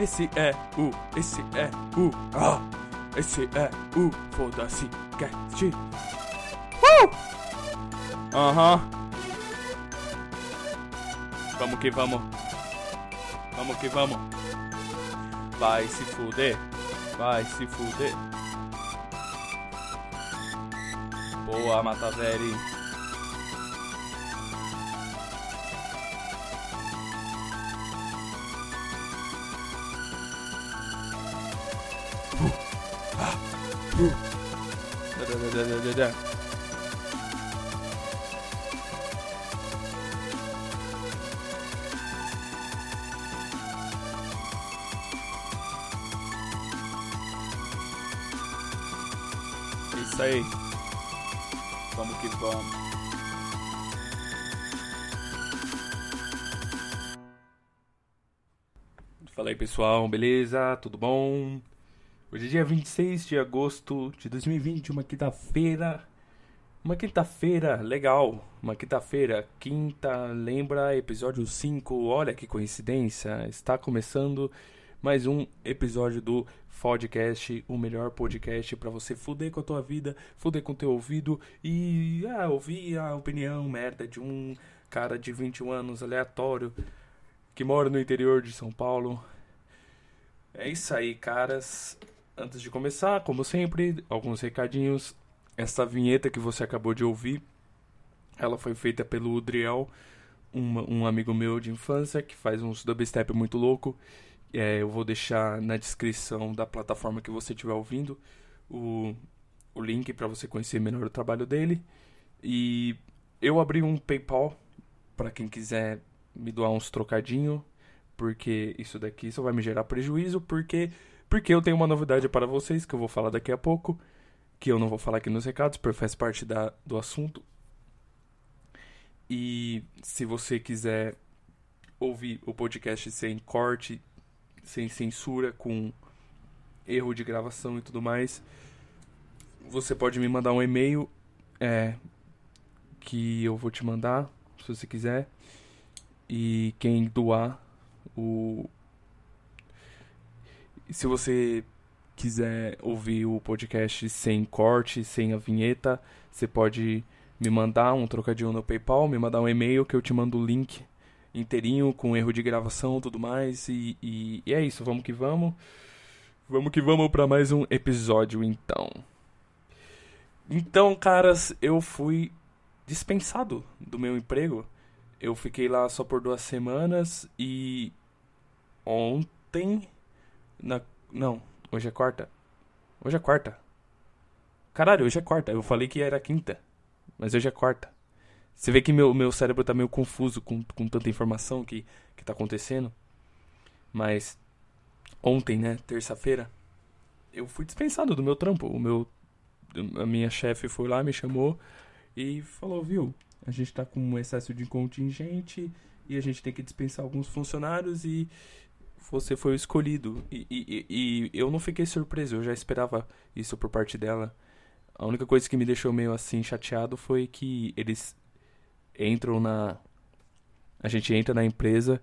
esse é o, esse é o, ah, esse é o Foda-se Cast. Uh! Aham. Vamos que vamos. Vamos que vamos. Vai se fuder. Vai se fuder. Boa. Da, Isso aí. Vamos que vamos. Fala aí pessoal, beleza? Tudo bom? Hoje é dia 26 de agosto de 2020, uma quinta-feira. Uma quinta-feira legal. Uma quinta-feira, quinta, lembra episódio 5. Olha que coincidência. Está começando mais um episódio do Podcast, o melhor podcast para você fuder com a tua vida, fuder com o teu ouvido e ah, ouvir a opinião merda de um cara de 21 anos aleatório que mora no interior de São Paulo. É isso aí, caras. Antes de começar, como sempre, alguns recadinhos. Essa vinheta que você acabou de ouvir, ela foi feita pelo Udriel, um, um amigo meu de infância que faz uns dubstep muito louco. É, eu vou deixar na descrição da plataforma que você estiver ouvindo o, o link para você conhecer melhor o trabalho dele. E eu abri um PayPal para quem quiser me doar uns trocadinho, porque isso daqui só vai me gerar prejuízo, porque porque eu tenho uma novidade para vocês que eu vou falar daqui a pouco, que eu não vou falar aqui nos recados, porque faz parte da, do assunto. E se você quiser ouvir o podcast sem corte, sem censura, com erro de gravação e tudo mais, você pode me mandar um e-mail é, que eu vou te mandar, se você quiser. E quem doar o. Se você quiser ouvir o podcast sem corte, sem a vinheta, você pode me mandar um trocadinho no PayPal, me mandar um e-mail que eu te mando o link inteirinho com erro de gravação tudo mais. E, e, e é isso, vamos que vamos. Vamos que vamos para mais um episódio então. Então, caras, eu fui dispensado do meu emprego. Eu fiquei lá só por duas semanas e ontem na não, hoje é quarta. Hoje é quarta. Caralho, hoje é quarta. Eu falei que era quinta, mas hoje é quarta. Você vê que meu, meu cérebro tá meio confuso com, com tanta informação que, que tá acontecendo. Mas ontem, né, terça-feira, eu fui dispensado do meu trampo. O meu a minha chefe foi lá, me chamou e falou, viu, a gente tá com um excesso de contingente e a gente tem que dispensar alguns funcionários e você foi o escolhido. E, e, e, eu não fiquei surpreso, eu já esperava isso por parte dela. A única coisa que me deixou meio assim chateado foi que eles entram na. A gente entra na empresa,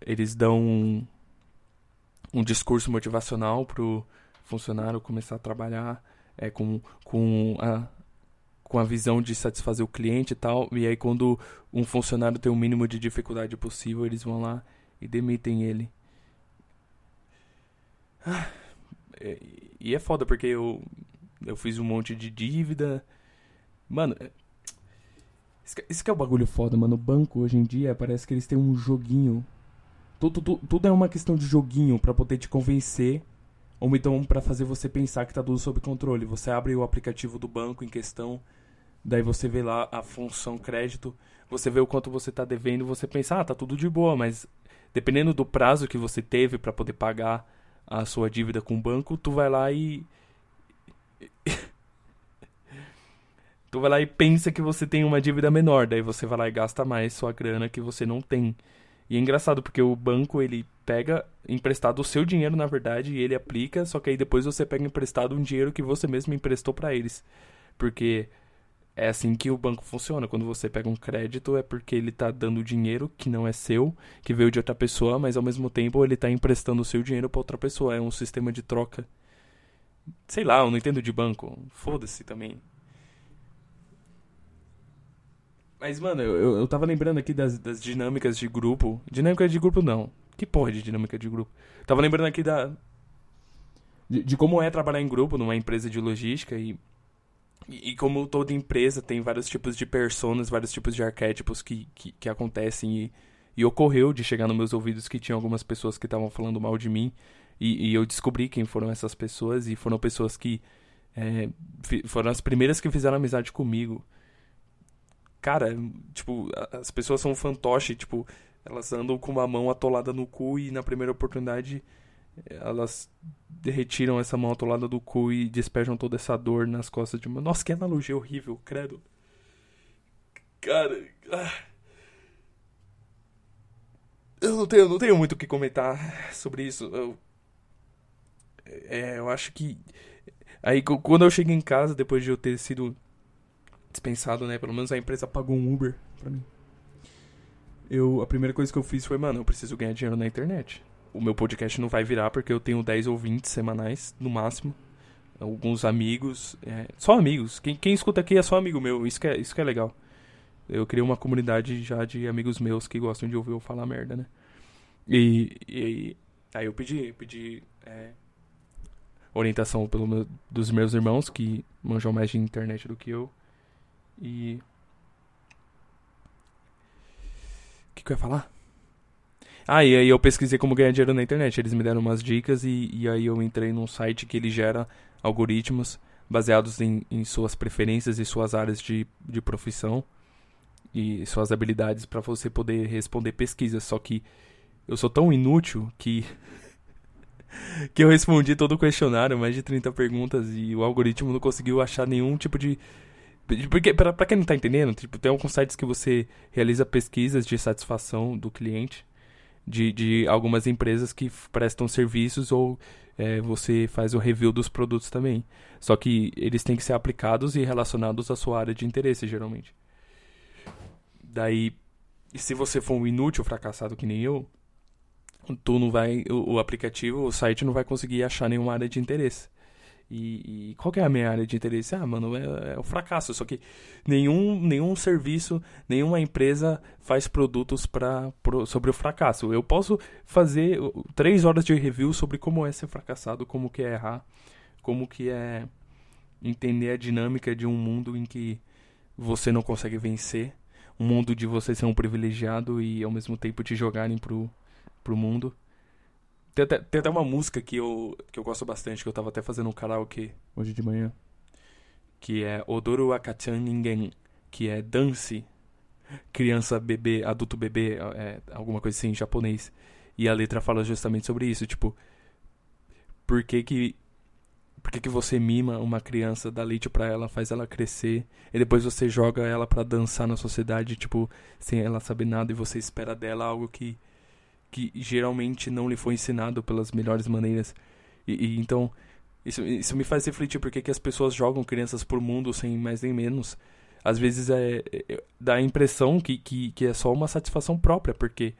eles dão um, um discurso motivacional pro funcionário começar a trabalhar é, com, com, a, com a visão de satisfazer o cliente e tal. E aí, quando um funcionário tem o mínimo de dificuldade possível, eles vão lá e demitem ele. Ah, é, e é foda porque eu, eu fiz um monte de dívida. Mano, é, isso que é o bagulho foda, mano. O banco hoje em dia parece que eles têm um joguinho. Tudo, tudo, tudo é uma questão de joguinho para poder te convencer ou então para fazer você pensar que tá tudo sob controle. Você abre o aplicativo do banco em questão, daí você vê lá a função crédito, você vê o quanto você tá devendo, você pensa, ah, tá tudo de boa, mas dependendo do prazo que você teve para poder pagar a sua dívida com o banco, tu vai lá e tu vai lá e pensa que você tem uma dívida menor, daí você vai lá e gasta mais sua grana que você não tem. E é engraçado porque o banco ele pega emprestado o seu dinheiro, na verdade, e ele aplica, só que aí depois você pega emprestado um dinheiro que você mesmo emprestou para eles. Porque é assim que o banco funciona. Quando você pega um crédito, é porque ele está dando dinheiro que não é seu, que veio de outra pessoa, mas ao mesmo tempo ele está emprestando o seu dinheiro para outra pessoa. É um sistema de troca. Sei lá, eu não entendo de banco. Foda-se também. Mas, mano, eu, eu tava lembrando aqui das, das dinâmicas de grupo. Dinâmica de grupo não. Que porra de dinâmica de grupo? Tava lembrando aqui da. De, de como é trabalhar em grupo numa empresa de logística e e, como toda empresa tem vários tipos de personas, vários tipos de arquétipos que, que, que acontecem e, e, ocorreu de chegar nos meus ouvidos que tinha algumas pessoas que estavam falando mal de mim e, e, eu descobri quem foram essas pessoas e foram pessoas que é, foram as primeiras que fizeram amizade comigo. Cara, tipo, as pessoas são fantoche, tipo, elas andam com uma mão atolada no cu e na primeira oportunidade elas retiram essa mão atolada do cu e despejam toda essa dor nas costas de uma. Nossa, que analogia horrível, credo. Cara. Ah. Eu não tenho, não tenho muito o que comentar sobre isso. Eu, é, eu acho que. Aí quando eu cheguei em casa, depois de eu ter sido dispensado, né? Pelo menos a empresa pagou um Uber pra mim. Eu, a primeira coisa que eu fiz foi, mano, eu preciso ganhar dinheiro na internet o meu podcast não vai virar porque eu tenho 10 ouvintes semanais, no máximo. Alguns amigos, é, só amigos. Quem, quem escuta aqui é só amigo meu, isso que é, isso que é legal. Eu criei uma comunidade já de amigos meus que gostam de ouvir eu falar merda, né? E, e aí eu pedi, pedi é, orientação pelo meu, dos meus irmãos que manjam mais de internet do que eu. E. O que, que eu ia falar? Ah, e aí eu pesquisei como ganhar dinheiro na internet. Eles me deram umas dicas e, e aí eu entrei num site que ele gera algoritmos baseados em, em suas preferências e suas áreas de, de profissão e suas habilidades para você poder responder pesquisas. Só que eu sou tão inútil que que eu respondi todo o questionário, mais de 30 perguntas e o algoritmo não conseguiu achar nenhum tipo de porque para quem não tá entendendo, tipo, tem alguns sites que você realiza pesquisas de satisfação do cliente de, de algumas empresas que prestam serviços ou é, você faz o review dos produtos também. Só que eles têm que ser aplicados e relacionados à sua área de interesse, geralmente. Daí, se você for um inútil fracassado que nem eu, tu não vai, o, o aplicativo, o site não vai conseguir achar nenhuma área de interesse. E, e, qual que é a minha área de interesse? Ah, mano, é, é, o fracasso. Só que nenhum, nenhum serviço, nenhuma empresa faz produtos pra, pro, sobre o fracasso. Eu posso fazer três horas de review sobre como é ser fracassado, como que é errar, como que é entender a dinâmica de um mundo em que você não consegue vencer, um mundo de você ser um privilegiado e ao mesmo tempo te jogarem pro, pro mundo. Tem até, tem até uma música que eu, que eu gosto bastante, que eu tava até fazendo um karaokê hoje de manhã. Que é Odoru Akachan Ningen, que é dance, criança, bebê, adulto bebê, é, alguma coisa assim em japonês. E a letra fala justamente sobre isso, tipo, por que que por que, que você mima uma criança, dá leite para ela, faz ela crescer, e depois você joga ela para dançar na sociedade, tipo, sem ela saber nada, e você espera dela algo que que geralmente não lhe foi ensinado pelas melhores maneiras. E, e então, isso, isso me faz refletir porque que as pessoas jogam crianças por mundo sem mais nem menos. Às vezes é, é, dá a impressão que, que, que é só uma satisfação própria, porque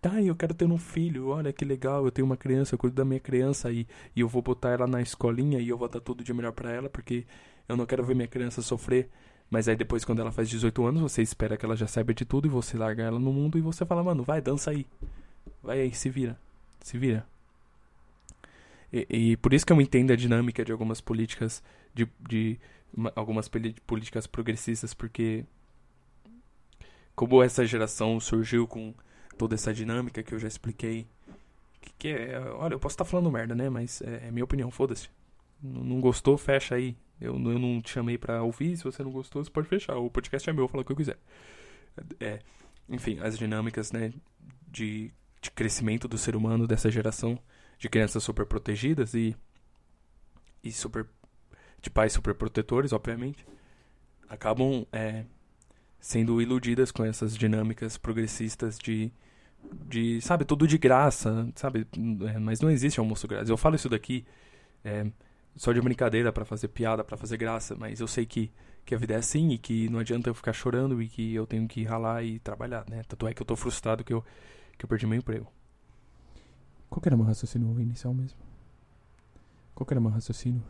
tá, eu quero ter um filho, olha que legal, eu tenho uma criança, eu cuido da minha criança e, e eu vou botar ela na escolinha e eu vou dar tudo de melhor para ela, porque eu não quero ver minha criança sofrer. Mas aí depois, quando ela faz 18 anos, você espera que ela já saiba de tudo e você larga ela no mundo e você fala, mano, vai, dança aí. Vai aí, se vira. Se vira. E, e, por isso que eu entendo a dinâmica de algumas políticas, de, de uma, algumas políticas progressistas, porque como essa geração surgiu com toda essa dinâmica que eu já expliquei, que, que é, olha, eu posso estar falando merda, né, mas é, é minha opinião, foda-se. Não, não, gostou, fecha aí. Eu, eu não te chamei pra ouvir, se você não gostou, você pode fechar. O podcast é meu, fala o que eu quiser. É, enfim, as dinâmicas, né, de de crescimento do ser humano dessa geração de crianças super protegidas e e super de pais super protetores, obviamente, acabam é, sendo iludidas com essas dinâmicas progressistas de de sabe tudo de graça, sabe? É, mas não existe almoço grátis. Eu falo isso daqui é, só de brincadeira para fazer piada, para fazer graça, mas eu sei que que a vida é assim e que não adianta eu ficar chorando e que eu tenho que ralar e trabalhar, né? Tanto é que eu tô frustrado que eu, que eu perdi meu emprego. Qual que era meu raciocínio inicial mesmo? Qual que era meu raciocínio?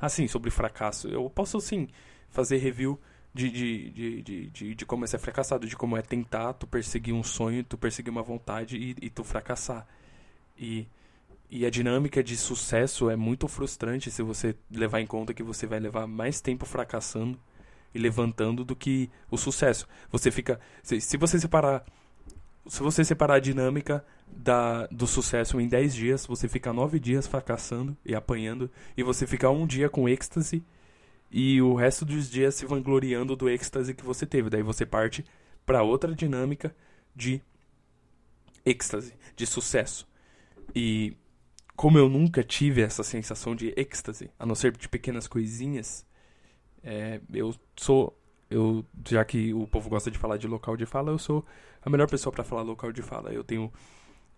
Ah, sim, sobre fracasso. Eu posso, sim, fazer review de, de, de, de, de, como é ser fracassado, de como é tentar tu perseguir um sonho, tu perseguir uma vontade e, e tu fracassar. E, e a dinâmica de sucesso é muito frustrante se você levar em conta que você vai levar mais tempo fracassando e levantando do que o sucesso. Você fica. Se, se você separar. Se você separar a dinâmica da, do sucesso em 10 dias, você fica 9 dias fracassando e apanhando, e você fica um dia com êxtase e o resto dos dias se vangloriando do êxtase que você teve. Daí você parte para outra dinâmica de êxtase, de sucesso. E como eu nunca tive essa sensação de êxtase, a não ser de pequenas coisinhas, é, eu sou. Eu, já que o povo gosta de falar de local de fala, eu sou a melhor pessoa para falar local de fala. Eu tenho.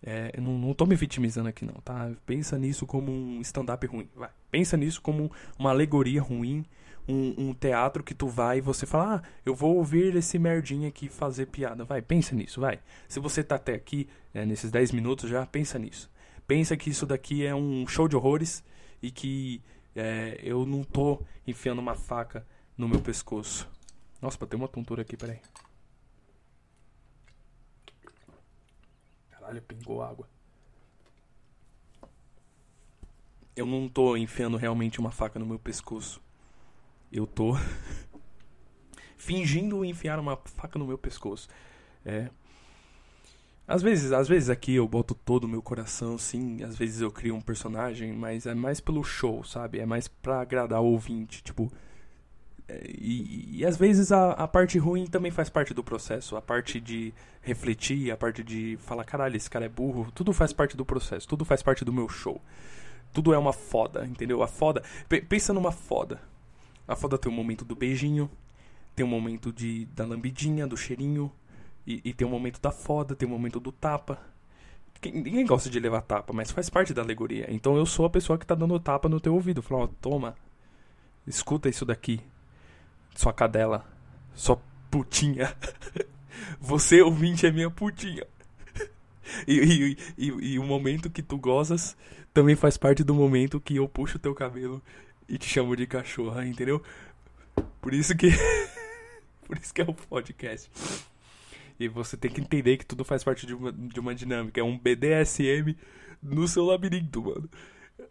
É, eu não, não tô me vitimizando aqui, não, tá? Pensa nisso como um stand-up ruim. Vai. Pensa nisso como uma alegoria ruim. Um, um, teatro que tu vai e você fala, ah, eu vou ouvir esse merdinha aqui fazer piada. Vai, pensa nisso, vai. Se você tá até aqui, é, nesses 10 minutos já, pensa nisso. Pensa que isso daqui é um show de horrores e que é, eu não tô enfiando uma faca no meu pescoço. Nossa, bateu uma tontura aqui, peraí. Caralho, pingou água. Eu não tô enfiando realmente uma faca no meu pescoço. Eu tô fingindo enfiar uma faca no meu pescoço. É, às vezes, às vezes aqui eu boto todo o meu coração, sim. Às vezes eu crio um personagem, mas é mais pelo show, sabe? É mais pra agradar o ouvinte, tipo. É, e, e às vezes a, a parte ruim também faz parte do processo. A parte de refletir, a parte de falar, caralho, esse cara é burro. Tudo faz parte do processo, tudo faz parte do meu show. Tudo é uma foda, entendeu? A foda. Pensa numa foda. A foda tem o um momento do beijinho, tem o um momento de, da lambidinha, do cheirinho e, e tem o um momento da foda, tem o momento do tapa. Ninguém gosta de levar tapa, mas faz parte da alegoria. Então eu sou a pessoa que tá dando tapa no teu ouvido. Fala, ó, toma, escuta isso daqui. Sua cadela, sua putinha. Você, ouvinte, é minha putinha. E, e, e, e, o momento que tu gozas também faz parte do momento que eu puxo teu cabelo e te chamo de cachorra, entendeu? Por isso que. Por isso que é o podcast. E você tem que entender que tudo faz parte de uma, de uma dinâmica. É um BDSM no seu labirinto, mano.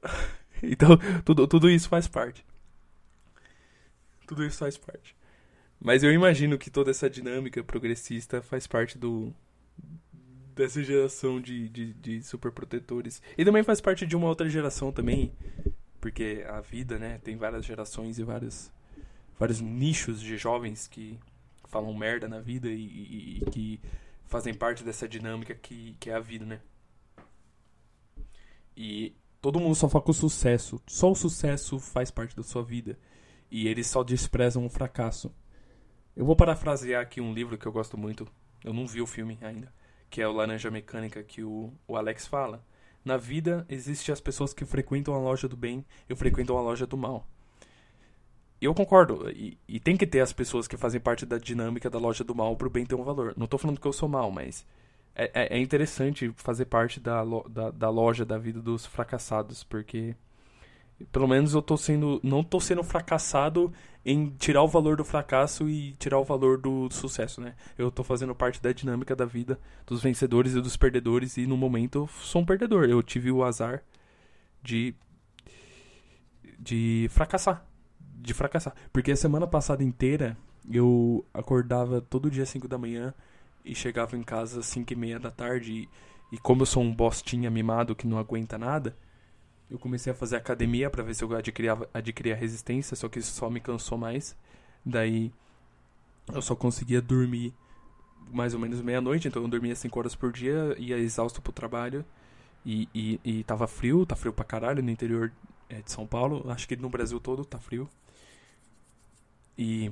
Então, tudo, tudo isso faz parte. Tudo isso faz parte. Mas eu imagino que toda essa dinâmica progressista faz parte do dessa geração de, de, de superprotetores. E também faz parte de uma outra geração também. Porque a vida, né, tem várias gerações e vários, vários nichos de jovens que falam merda na vida e, e, e, que fazem parte dessa dinâmica que, que é a vida, né? E todo mundo só foca o sucesso. Só o sucesso faz parte da sua vida. E eles só desprezam o fracasso. Eu vou parafrasear aqui um livro que eu gosto muito. Eu não vi o filme ainda. Que é o Laranja Mecânica, que o, o Alex fala. Na vida, existem as pessoas que frequentam a loja do bem e frequentam a loja do mal eu concordo. E, e, tem que ter as pessoas que fazem parte da dinâmica da loja do mal pro bem ter um valor. Não tô falando que eu sou mal, mas é, é, é interessante fazer parte da, da, da, loja da vida dos fracassados, porque pelo menos eu tô sendo. não tô sendo fracassado em tirar o valor do fracasso e tirar o valor do sucesso, né? Eu tô fazendo parte da dinâmica da vida dos vencedores e dos perdedores, e no momento eu sou um perdedor. Eu tive o azar de. de fracassar de fracassar. Porque a semana passada inteira eu acordava todo dia às 5 da manhã e chegava em casa às 5 e meia da tarde. E, e, como eu sou um bostinha mimado que não aguenta nada, eu comecei a fazer academia para ver se eu adquiria, adquiria resistência, só que isso só me cansou mais. Daí eu só conseguia dormir mais ou menos meia-noite, então eu dormia 5 horas por dia, ia exausto pro trabalho. E, e, e tava frio, tá frio pra caralho no interior é, de São Paulo. Acho que no Brasil todo tá frio. E,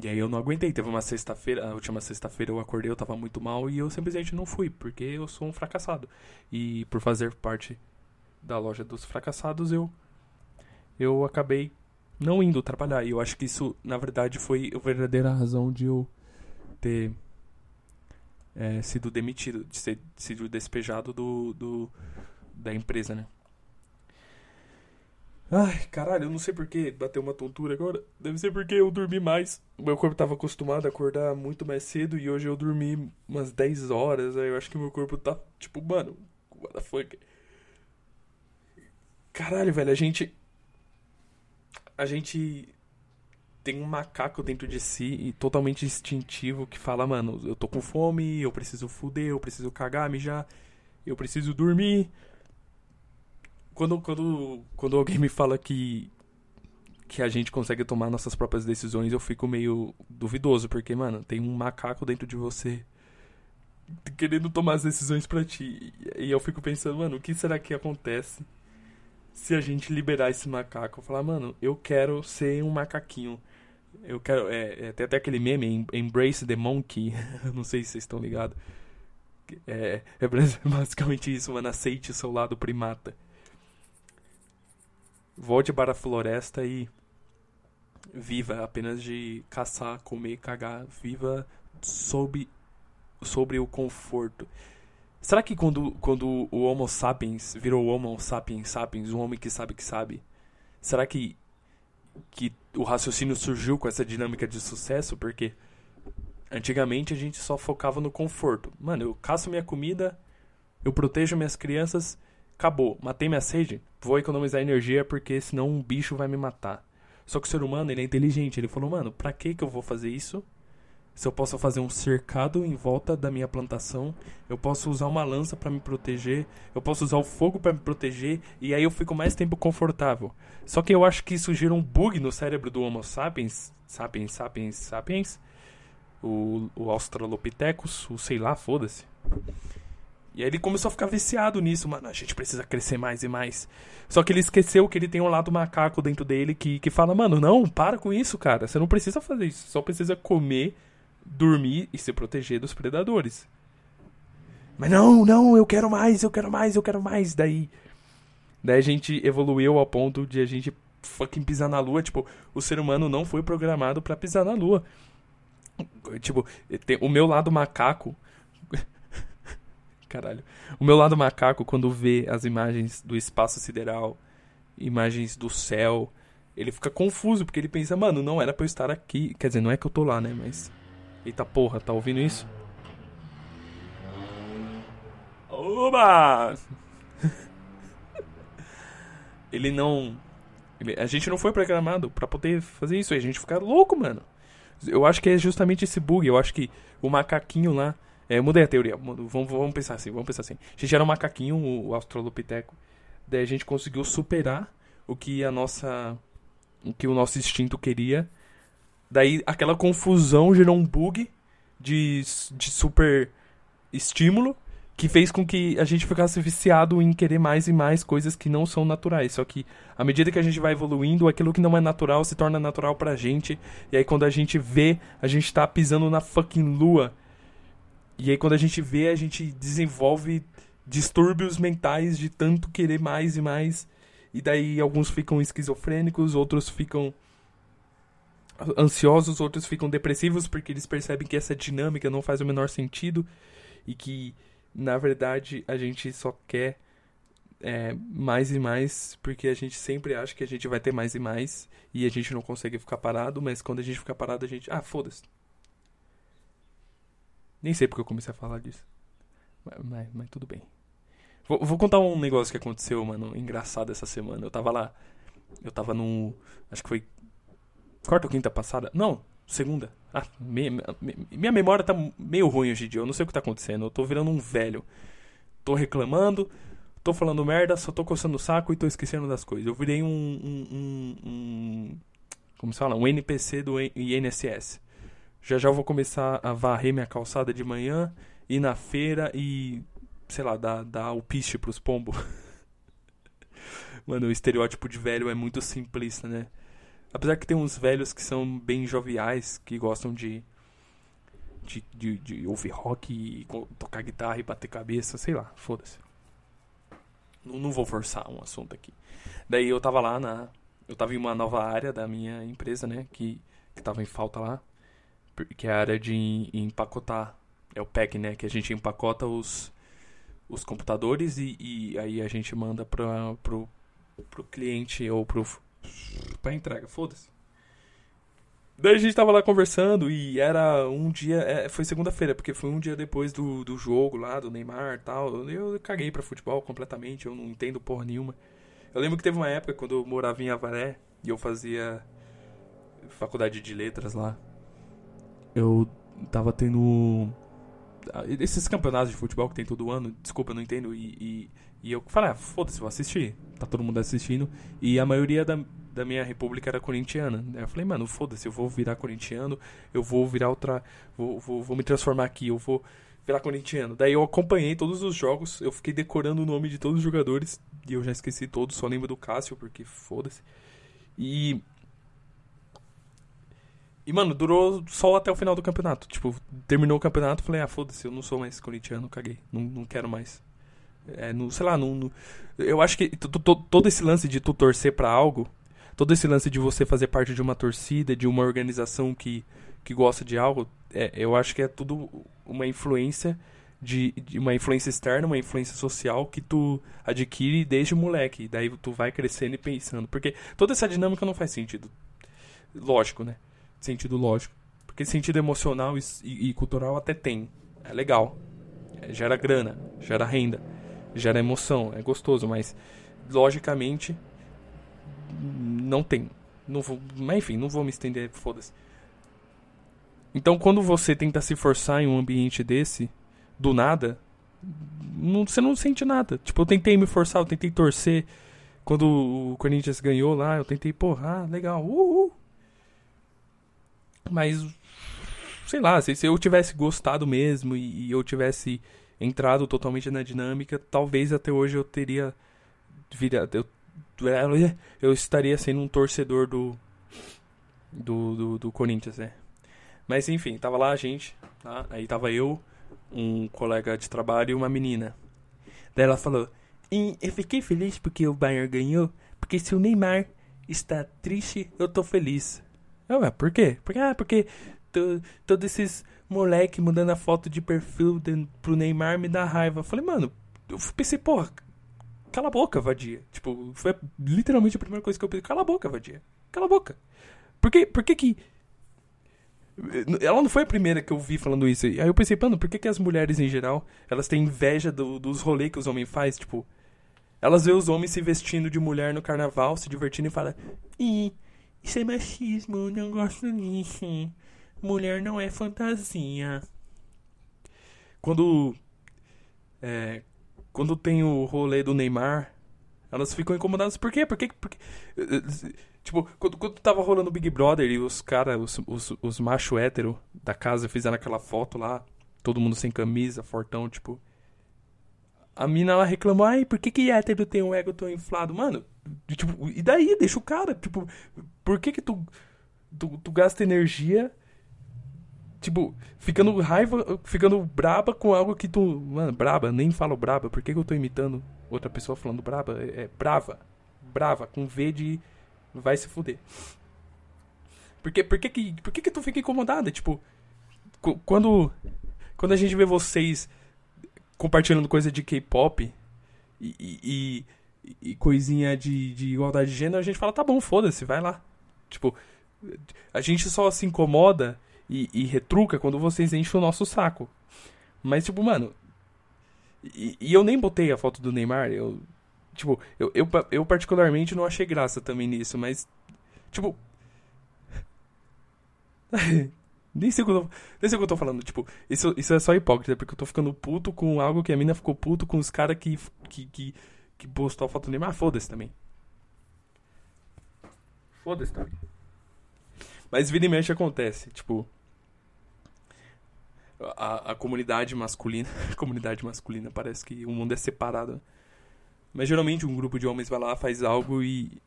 e aí eu não aguentei. Teve uma sexta-feira, a última sexta-feira eu acordei, eu tava muito mal e eu simplesmente não fui, porque eu sou um fracassado. E por fazer parte da loja dos fracassados, eu eu acabei não indo trabalhar. E eu acho que isso, na verdade, foi a verdadeira razão de eu ter é, sido demitido, de ser sido despejado do, do da empresa, né? Ai, caralho, eu não sei porque bateu uma tontura agora. Deve ser porque eu dormi mais. O meu corpo tava acostumado a acordar muito mais cedo e hoje eu dormi umas 10 horas. Aí eu acho que meu corpo tá tipo, mano, what the fuck? Caralho, velho, a gente. A gente tem um macaco dentro de si e totalmente instintivo que fala, mano, eu tô com fome, eu preciso fuder, eu preciso cagar, mijar, eu preciso dormir. Quando, quando, quando alguém me fala que, que a gente consegue tomar nossas próprias decisões, eu fico meio duvidoso, porque, mano, tem um macaco dentro de você querendo tomar as decisões para ti. E eu fico pensando, mano, o que será que acontece se a gente liberar esse macaco? Falar, mano, eu quero ser um macaquinho. Eu quero. É, é, tem até aquele meme, Embrace the Monkey. não sei se vocês estão ligados. É, é basicamente isso, mano. Aceite o seu lado primata. Volte para a floresta e. Viva apenas de caçar, comer, cagar. Viva sob, sobre o conforto. Será que quando, quando o Homo sapiens virou Homo sapiens sapiens, um homem que sabe que sabe, será que que o raciocínio surgiu com essa dinâmica de sucesso, porque antigamente a gente só focava no conforto. Mano, eu caço minha comida, eu protejo minhas crianças, acabou. Matei minha sede, vou economizar energia porque senão um bicho vai me matar. Só que o ser humano, ele é inteligente, ele falou, mano, pra que que eu vou fazer isso? Se eu posso fazer um cercado em volta da minha plantação, eu posso usar uma lança para me proteger, eu posso usar o fogo para me proteger e aí eu fico mais tempo confortável. Só que eu acho que isso gera um bug no cérebro do Homo sapiens, sapiens, sapiens, sapiens, o, o Australopithecus, o sei lá, foda-se. E aí ele começou a ficar viciado nisso, mano. A gente precisa crescer mais e mais. Só que ele esqueceu que ele tem um lado macaco dentro dele que, que fala, mano, não, para com isso, cara. Você não precisa fazer isso. Só precisa comer dormir e se proteger dos predadores. Mas não, não, eu quero mais, eu quero mais, eu quero mais. Daí, daí a gente evoluiu ao ponto de a gente fucking pisar na lua. Tipo, o ser humano não foi programado para pisar na lua. Tipo, o meu lado macaco. Caralho. O meu lado macaco, quando vê as imagens do espaço sideral, imagens do céu, ele fica confuso, porque ele pensa, mano, não era pra eu estar aqui. Quer dizer, não é que eu tô lá, né? Mas Eita porra, tá ouvindo isso? Oba! Ele não. Ele... a gente não foi programado para poder fazer isso. A gente fica louco, mano. Eu acho que é justamente esse bug. Eu acho que o macaquinho lá. É, eu mudei a teoria. Vamos, vamos pensar assim, vamos pensar assim. A gente era um macaquinho, o Australopiteco. Daí a gente conseguiu superar o que a nossa. O que o nosso instinto queria Daí aquela confusão gerou um bug de, de super estímulo que fez com que a gente ficasse viciado em querer mais e mais coisas que não são naturais. Só que à medida que a gente vai evoluindo, aquilo que não é natural se torna natural pra gente. E aí quando a gente vê, a gente tá pisando na fucking lua. E aí quando a gente vê, a gente desenvolve distúrbios mentais de tanto querer mais e mais. E daí alguns ficam esquizofrênicos, outros ficam ansiosos, outros ficam depressivos porque eles percebem que essa dinâmica não faz o menor sentido e que, na verdade, a gente só quer é, mais e mais porque a gente sempre acha que a gente vai ter mais e mais e a gente não consegue ficar parado, mas quando a gente fica parado, a gente. Ah, foda-se. Nem sei porque eu comecei a falar disso. Mas, mas, mas tudo bem. Vou, vou, contar um negócio que aconteceu, mano, engraçado essa semana. Eu tava lá. Eu tava num. Acho que foi quarta ou quinta passada? Não, segunda. Ah, minha, minha memória tá meio ruim hoje em dia. Eu não sei o que tá acontecendo. Eu tô virando um velho. Tô reclamando, tô falando merda, só tô coçando o saco e tô esquecendo das coisas. Eu virei um. um, um, um como se fala? Um NPC do INSS. Já já vou começar a varrer minha calçada de manhã, ir na feira e. sei lá, dar, dar o piste pros pombos. Mano, o estereótipo de velho é muito simplista, né? Apesar que tem uns velhos que são bem joviais, que gostam de, de, de, de ouvir rock e tocar guitarra e bater cabeça, sei lá, foda-se. Não, não vou forçar um assunto aqui. Daí eu tava lá na, eu tava em uma nova área da minha empresa, né? Que, que tava em falta lá. Que é a área de empacotar. É o pack, né? Que a gente empacota os, os computadores e, e aí a gente manda pra, pro, pro cliente ou pro, pra entrega. Foda-se. Daí a gente tava lá conversando e era um dia. É, foi segunda-feira, porque foi um dia depois do, do jogo lá, do Neymar e tal. Eu, caguei pra futebol completamente, eu não entendo porra nenhuma. Eu lembro que teve uma época quando eu morava em Avaré e eu fazia faculdade de letras lá. Eu tava tendo. Esses campeonatos de futebol que tem todo ano, desculpa, eu não entendo. E, e, e eu falei, ah, foda-se, vou assistir. Tá todo mundo assistindo. E a maioria da, da minha república era corintiana. Eu falei, mano, foda-se, eu vou virar corintiano, eu vou virar outra. Vou, vou, vou me transformar aqui, eu vou virar corintiano. Daí eu acompanhei todos os jogos, eu fiquei decorando o nome de todos os jogadores. E eu já esqueci todos, só lembro do Cássio, porque foda-se. E. E, mano, durou só até o final do campeonato. Tipo, terminou o campeonato, falei, ah, foda-se, eu não sou mais corintiano, caguei. Não, não quero mais. É, no, sei lá, não, não eu acho que todo esse lance de tu torcer para algo todo esse lance de você fazer parte de uma torcida, de uma organização que, que gosta de algo, é, eu acho que é tudo uma influência de, de, uma influência externa, uma influência social que tu adquire desde moleque. Daí tu vai crescendo e pensando. Porque toda essa dinâmica não faz sentido. Lógico, né? Sentido lógico. Porque sentido emocional e, e, e cultural até tem. É legal. É, gera grana, gera renda, gera emoção, é gostoso, mas logicamente não tem. Não vou, mas enfim, não vou me estender, foda-se. Então, quando você tenta se forçar em um ambiente desse, do nada, não, você não sente nada. Tipo, eu tentei me forçar, eu tentei torcer. Quando o Corinthians ganhou lá, eu tentei, porra, ah, legal, uhul. Mas, sei lá, se, se eu tivesse gostado mesmo e, e eu tivesse entrado totalmente na dinâmica, talvez até hoje eu teria virado, eu eu estaria sendo um torcedor do do, do, do Corinthians, né? Mas enfim, tava lá a gente, tá? Aí tava eu, um colega de trabalho e uma menina. Daí ela falou: Eu fiquei feliz porque o Bayern ganhou, porque se o Neymar está triste, eu tô feliz. Eu, ué, por quê? Porque, ah, porque todos esses moleque mudando a foto de perfil de, pro Neymar me dá raiva. Eu falei, mano, eu pensei, porra, cala a boca, vadia. Tipo, foi literalmente a primeira coisa que eu pensei, cala a boca, vadia. Cala a boca. Por que, por que que... Ela não foi a primeira que eu vi falando isso. Aí eu pensei, mano, por que que as mulheres em geral, elas têm inveja do, dos rolês que os homens fazem? Tipo, elas vê os homens se vestindo de mulher no carnaval, se divertindo e falam, Ih, isso é machismo, não gosto disso. Mulher não é fantasia. Quando é, quando tem o rolê do Neymar, elas ficam incomodadas. Por quê? Por quê? Porque, tipo, quando, quando tava rolando o Big Brother e os caras, os, os, os macho hétero da casa fizeram aquela foto lá, todo mundo sem camisa, fortão, tipo. A mina ela reclamou, ai, por que que hétero tem um ego tão inflado? Mano, tipo, e daí? Deixa o cara, tipo, por que que tu, tu, tu gasta energia tipo, ficando raiva, ficando braba com algo que tu. Mano, braba, nem falo braba. Por que, que eu tô imitando outra pessoa falando braba? É, é, brava. Brava, com V de. Vai se fuder. Por que, por que, que, por que, que tu fica incomodada? Tipo, quando. Quando a gente vê vocês compartilhando coisa de K-pop e, e, e, coisinha de, de igualdade de gênero, a gente fala, tá bom, foda-se, vai lá. Tipo, a gente só se incomoda e, e retruca quando vocês enchem o nosso saco. Mas, tipo, mano. E, e, eu nem botei a foto do Neymar. Eu. Tipo, eu, eu, eu particularmente não achei graça também nisso, mas. Tipo. nem, sei eu, nem sei o que eu tô falando. Tipo, isso, isso é só hipócrita, porque eu tô ficando puto com algo que a mina ficou puto com os caras que, que, que, que postou a foto do Neymar. Ah, foda-se também. Foda-se também. Mas vida e mexe acontece. Tipo a, a comunidade masculina. A comunidade masculina parece que o mundo é separado. Mas geralmente um grupo de homens vai lá, faz algo e.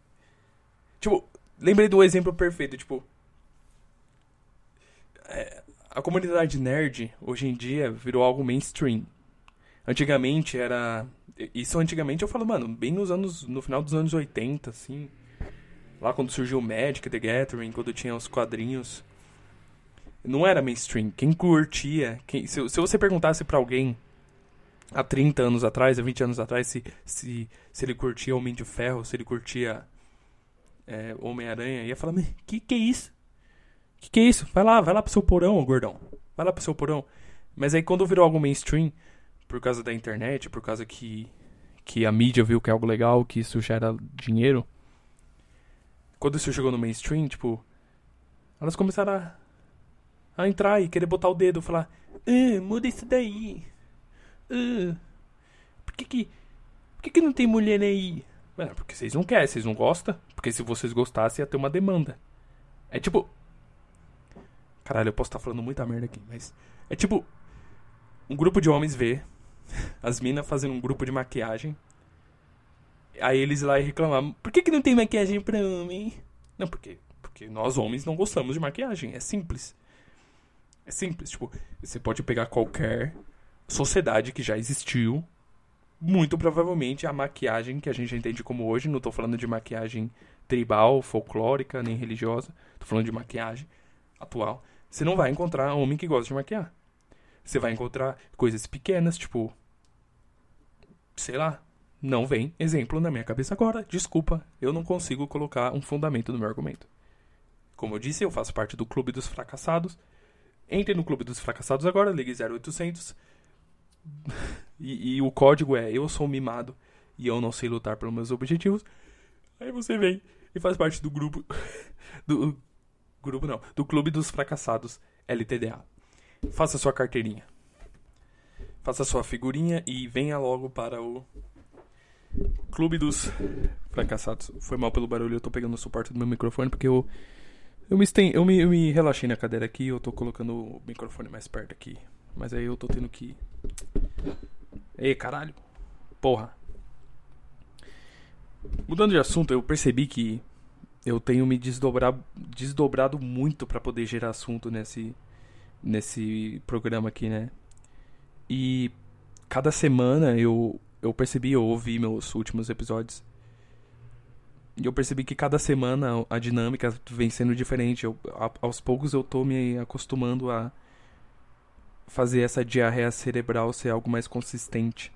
Tipo, lembrei do exemplo perfeito, tipo. É, a comunidade nerd, hoje em dia, virou algo mainstream. Antigamente era. Isso antigamente eu falo, mano, bem nos anos. No final dos anos 80, assim. Lá quando surgiu o Magic, The Gathering, quando tinha os quadrinhos. Não era mainstream. Quem curtia. Quem, se, se você perguntasse para alguém há 30 anos atrás, há 20 anos atrás, se, se, se ele curtia Homem de Ferro, se ele curtia é, Homem-Aranha, ia falar: Que que é isso? Que que é isso? Vai lá, vai lá pro seu porão, gordão. Vai lá pro seu porão. Mas aí quando virou algo mainstream, por causa da internet, por causa que, que a mídia viu que é algo legal, que isso gera dinheiro. Quando isso chegou no mainstream, tipo, elas começaram a, a entrar e querer botar o dedo, falar, ah, muda isso daí. Ah, por que que, por que que não tem mulher aí? Mano, porque vocês não querem, vocês não gostam. Porque se vocês gostassem ia ter uma demanda. É tipo... Caralho, eu posso estar falando muita merda aqui, mas... É tipo... Um grupo de homens vê as minas fazendo um grupo de maquiagem. Aí eles lá e reclamar, por que, que não tem maquiagem pra homem? Não, porque, porque nós homens não gostamos de maquiagem. É simples. É simples. Tipo, você pode pegar qualquer sociedade que já existiu. Muito provavelmente a maquiagem que a gente entende como hoje. Não tô falando de maquiagem tribal, folclórica, nem religiosa. Tô falando de maquiagem atual. Você não vai encontrar homem que gosta de maquiar. Você vai encontrar coisas pequenas, tipo sei lá, não vem exemplo na minha cabeça agora. Desculpa, eu não consigo colocar um fundamento no meu argumento. Como eu disse, eu faço parte do Clube dos Fracassados. Entre no Clube dos Fracassados agora, ligue 0800. e, e o código é: Eu sou mimado e eu não sei lutar pelos meus objetivos. Aí você vem e faz parte do grupo. do grupo não, do Clube dos Fracassados LTDA. Faça sua carteirinha faça sua figurinha e venha logo para o Clube dos Fracassados. Foi mal pelo barulho, eu tô pegando o suporte do meu microfone porque eu eu me, eu me, eu me relaxei na cadeira aqui, eu tô colocando o microfone mais perto aqui. Mas aí eu tô tendo que Ei, caralho. Porra. Mudando de assunto, eu percebi que eu tenho me desdobrar, desdobrado muito para poder gerar assunto nesse nesse programa aqui, né? E cada semana eu, eu percebi, eu ouvi meus últimos episódios. E eu percebi que cada semana a dinâmica vem sendo diferente. Eu, a, aos poucos eu tô me acostumando a fazer essa diarreia cerebral ser algo mais consistente.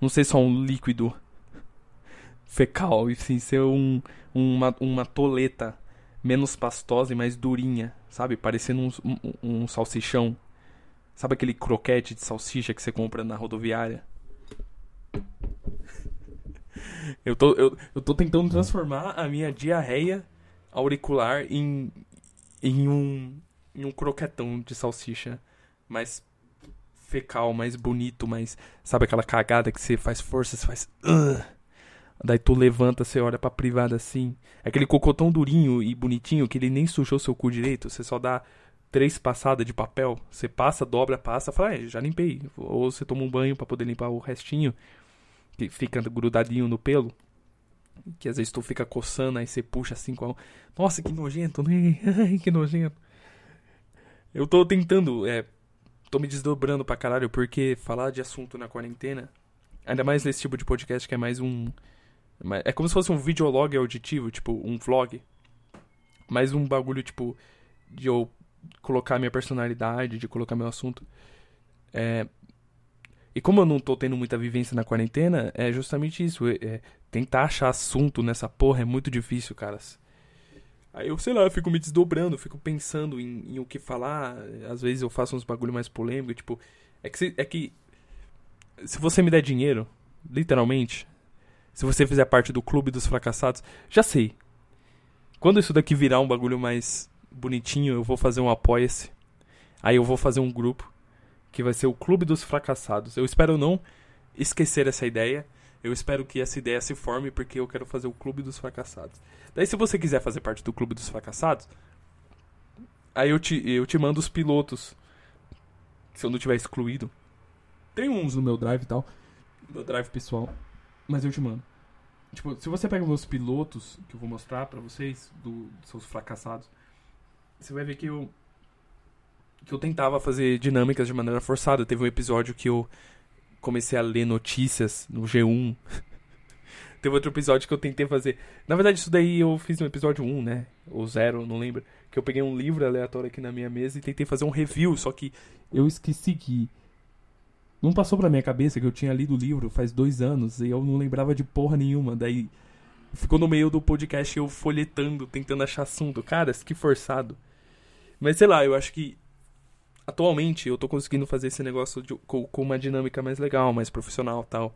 Não ser só um líquido fecal, e sim ser um, uma, uma toleta menos pastosa e mais durinha, sabe? Parecendo um, um, um salsichão. Sabe aquele croquete de salsicha que você compra na rodoviária? Eu tô, eu, eu tô tentando transformar a minha diarreia auricular em, em, um, em um croquetão de salsicha mais fecal, mais bonito, mais. Sabe aquela cagada que você faz força, você faz. Uh, daí tu levanta, você olha pra privada assim. Aquele cocô durinho e bonitinho que ele nem sujou seu cu direito, você só dá três passadas de papel. Você passa, dobra, passa, fala, é, já limpei. Ou você toma um banho para poder limpar o restinho que fica grudadinho no pelo. Que às vezes tu fica coçando, aí você puxa assim com a... Nossa, que nojento, né? Que nojento. Eu tô tentando, é... Tô me desdobrando pra caralho, porque falar de assunto na quarentena, ainda mais nesse tipo de podcast que é mais um... É como se fosse um videolog auditivo, tipo, um vlog. Mais um bagulho, tipo, de eu colocar minha personalidade, de colocar meu assunto. É... E como eu não tô tendo muita vivência na quarentena, é justamente isso. É, é, tentar achar assunto nessa porra é muito difícil, caras. Aí eu, sei lá, eu fico me desdobrando, fico pensando em, em o que falar. Às vezes eu faço uns bagulho mais polêmico, tipo. É que, se, é que. Se você me der dinheiro, literalmente. Se você fizer parte do clube dos fracassados, já sei. Quando isso daqui virar um bagulho mais bonitinho, eu vou fazer um apoia-se. Aí eu vou fazer um grupo que vai ser o Clube dos Fracassados. Eu espero não esquecer essa ideia. Eu espero que essa ideia se forme porque eu quero fazer o Clube dos Fracassados. Daí se você quiser fazer parte do Clube dos Fracassados, aí eu te, eu te mando os pilotos. Se eu não tiver excluído. Tem uns no meu drive e tal. Meu drive pessoal. Mas eu te mando. Tipo, se você pega meus pilotos, que eu vou mostrar para vocês, do, dos seus fracassados, você vai ver que eu que eu tentava fazer dinâmicas de maneira forçada. Teve um episódio que eu comecei a ler notícias no G1 Teve outro episódio que eu tentei fazer. Na verdade, isso daí eu fiz no episódio 1, né? Ou 0, não lembro. Que eu peguei um livro aleatório aqui na minha mesa e tentei fazer um review, só que eu esqueci que. Não passou pra minha cabeça que eu tinha lido o livro faz dois anos e eu não lembrava de porra nenhuma. Daí ficou no meio do podcast eu folhetando, tentando achar assunto. Cara, que forçado. Mas sei lá, eu acho que atualmente eu tô conseguindo fazer esse negócio de, com, com, uma dinâmica mais legal, mais profissional tal.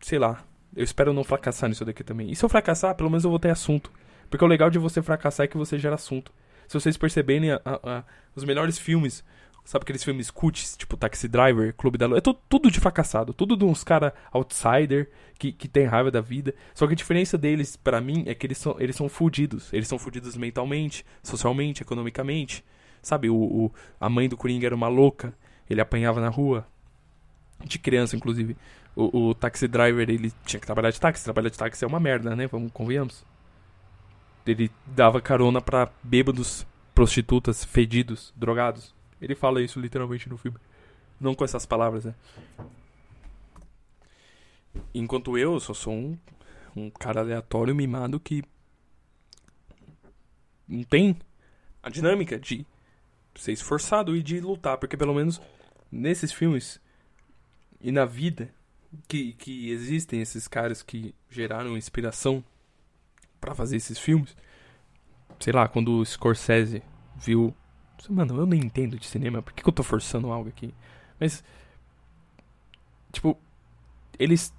Sei lá. Eu espero não fracassar nisso daqui também. E se eu fracassar, pelo menos eu vou ter assunto. Porque o legal de você fracassar é que você gera assunto. Se vocês perceberem, a, a, a, os melhores filmes, sabe aqueles filmes cuts, tipo Taxi Driver, Clube da Lua, é tudo, tudo de fracassado. Tudo de uns cara outsider que, que tem raiva da vida. Só que a diferença deles, para mim, é que eles são, eles são fudidos. Eles são fudidos mentalmente, socialmente, economicamente. Sabe, o, o, a mãe do Coringa era uma louca, ele apanhava na rua, de criança, inclusive. O, o taxi driver, ele tinha que trabalhar de táxi. Trabalhar de táxi é uma merda, né? Vamos, convenhamos. Ele dava carona pra bêbados, prostitutas, fedidos, drogados. Ele fala isso literalmente no filme. Não com essas palavras, né? Enquanto eu só sou um, um cara aleatório, mimado, que não tem a dinâmica de ser esforçado e de lutar, porque pelo menos nesses filmes e na vida que, que existem esses caras que geraram inspiração para fazer esses filmes. Sei lá, quando o Scorsese viu. Mano, eu nem entendo de cinema, por que, que eu tô forçando algo aqui? Mas. Tipo. Eles.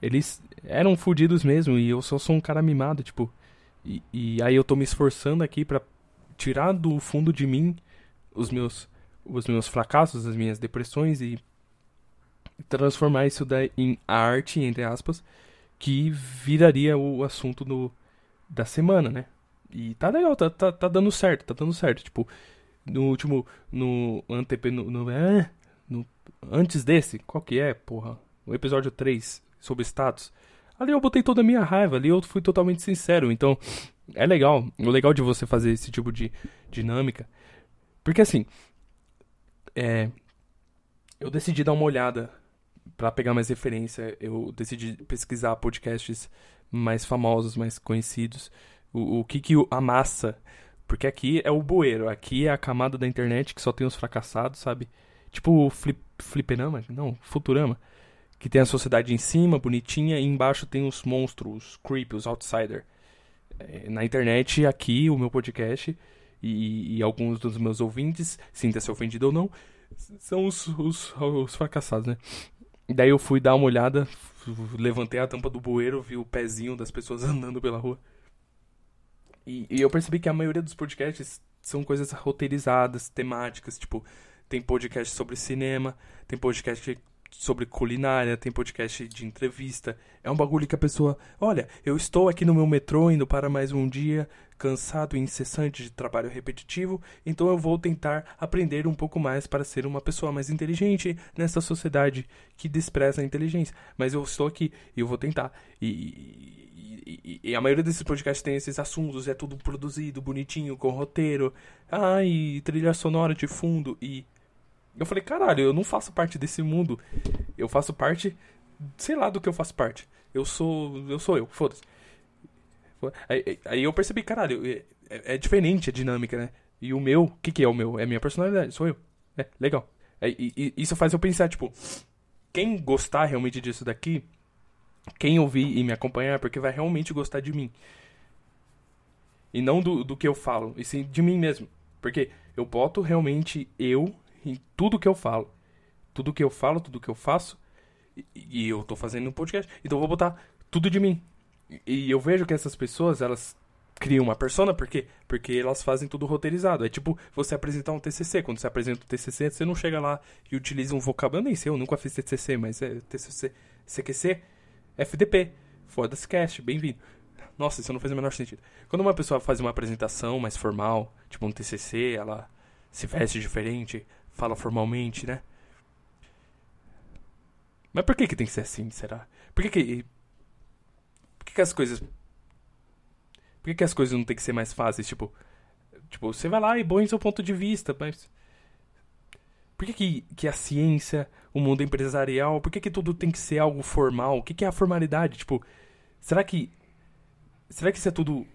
Eles eram fodidos mesmo e eu só sou um cara mimado, tipo. E, e aí eu tô me esforçando aqui para tirar do fundo de mim os meus, os meus fracassos, as minhas depressões e transformar isso daí em arte, entre aspas, que viraria o assunto do, da semana, né? E tá legal, tá, tá, tá dando certo, tá dando certo. Tipo, no último, no. No, no, é, no, antes desse, qual que é, porra? O episódio 3, sobre status. Ali eu botei toda a minha raiva, ali eu fui totalmente sincero. Então, é legal. O legal de você fazer esse tipo de dinâmica porque assim, é, eu decidi dar uma olhada para pegar mais referência. Eu decidi pesquisar podcasts mais famosos, mais conhecidos. O, o que que a massa. Porque aqui é o bueiro, aqui é a camada da internet que só tem os fracassados, sabe? Tipo o flip, Fliperama, não, Futurama. Que tem a sociedade em cima, bonitinha, e embaixo tem os monstros, os creep, os outsider. É, na internet, aqui, o meu podcast, e, e alguns dos meus ouvintes, sinta-se ofendido ou não, são os, os, os fracassados, né? Daí eu fui dar uma olhada, levantei a tampa do bueiro, vi o pezinho das pessoas andando pela rua. E, e, eu percebi que a maioria dos podcasts são coisas roteirizadas, temáticas, tipo, tem podcast sobre cinema, tem podcast sobre culinária, tem podcast de entrevista. É um bagulho que a pessoa, olha, eu estou aqui no meu metrô indo para mais um dia, cansado e incessante de trabalho repetitivo, então eu vou tentar aprender um pouco mais para ser uma pessoa mais inteligente nessa sociedade que despreza a inteligência. Mas eu estou aqui e eu vou tentar. E, e, e, a maioria desses podcasts tem esses assuntos, é tudo produzido, bonitinho, com roteiro, ai, trilha sonora de fundo e eu falei, caralho, eu não faço parte desse mundo. Eu faço parte, sei lá do que eu faço parte. Eu sou, eu sou eu, foda-se. Aí, aí, eu percebi, caralho, é, é, diferente a dinâmica, né? E o meu, o que, que é o meu? É minha personalidade, sou eu. É, legal. E, e, isso faz eu pensar, tipo, quem gostar realmente disso daqui, quem ouvir e me acompanhar, é porque vai realmente gostar de mim. E não do, do que eu falo, e sim de mim mesmo. Porque eu boto realmente eu em tudo que eu falo. Tudo que eu falo, tudo que eu faço. E, e eu tô fazendo um podcast. Então eu vou botar tudo de mim. E, e eu vejo que essas pessoas, elas criam uma persona, por quê? Porque elas fazem tudo roteirizado. É tipo você apresentar um TCC. Quando você apresenta um TCC, você não chega lá e utiliza um vocabulário. Eu nem sei, eu nunca fiz TCC, mas é TCC, CQC, FDP. Foda-se cast, bem-vindo. Nossa, isso não faz o menor sentido. Quando uma pessoa faz uma apresentação mais formal, tipo um TCC, ela se veste diferente, fala formalmente, né? Mas por que que tem que ser assim, será? Por que que... Por que que as coisas... Por que que as coisas não tem que ser mais fáceis? Tipo, tipo você vai lá e põe seu ponto de vista, mas... Por que, que, que a ciência, o mundo empresarial, por que, que tudo tem que ser algo formal? O que, que é a formalidade? Tipo, será que. Será que isso é tudo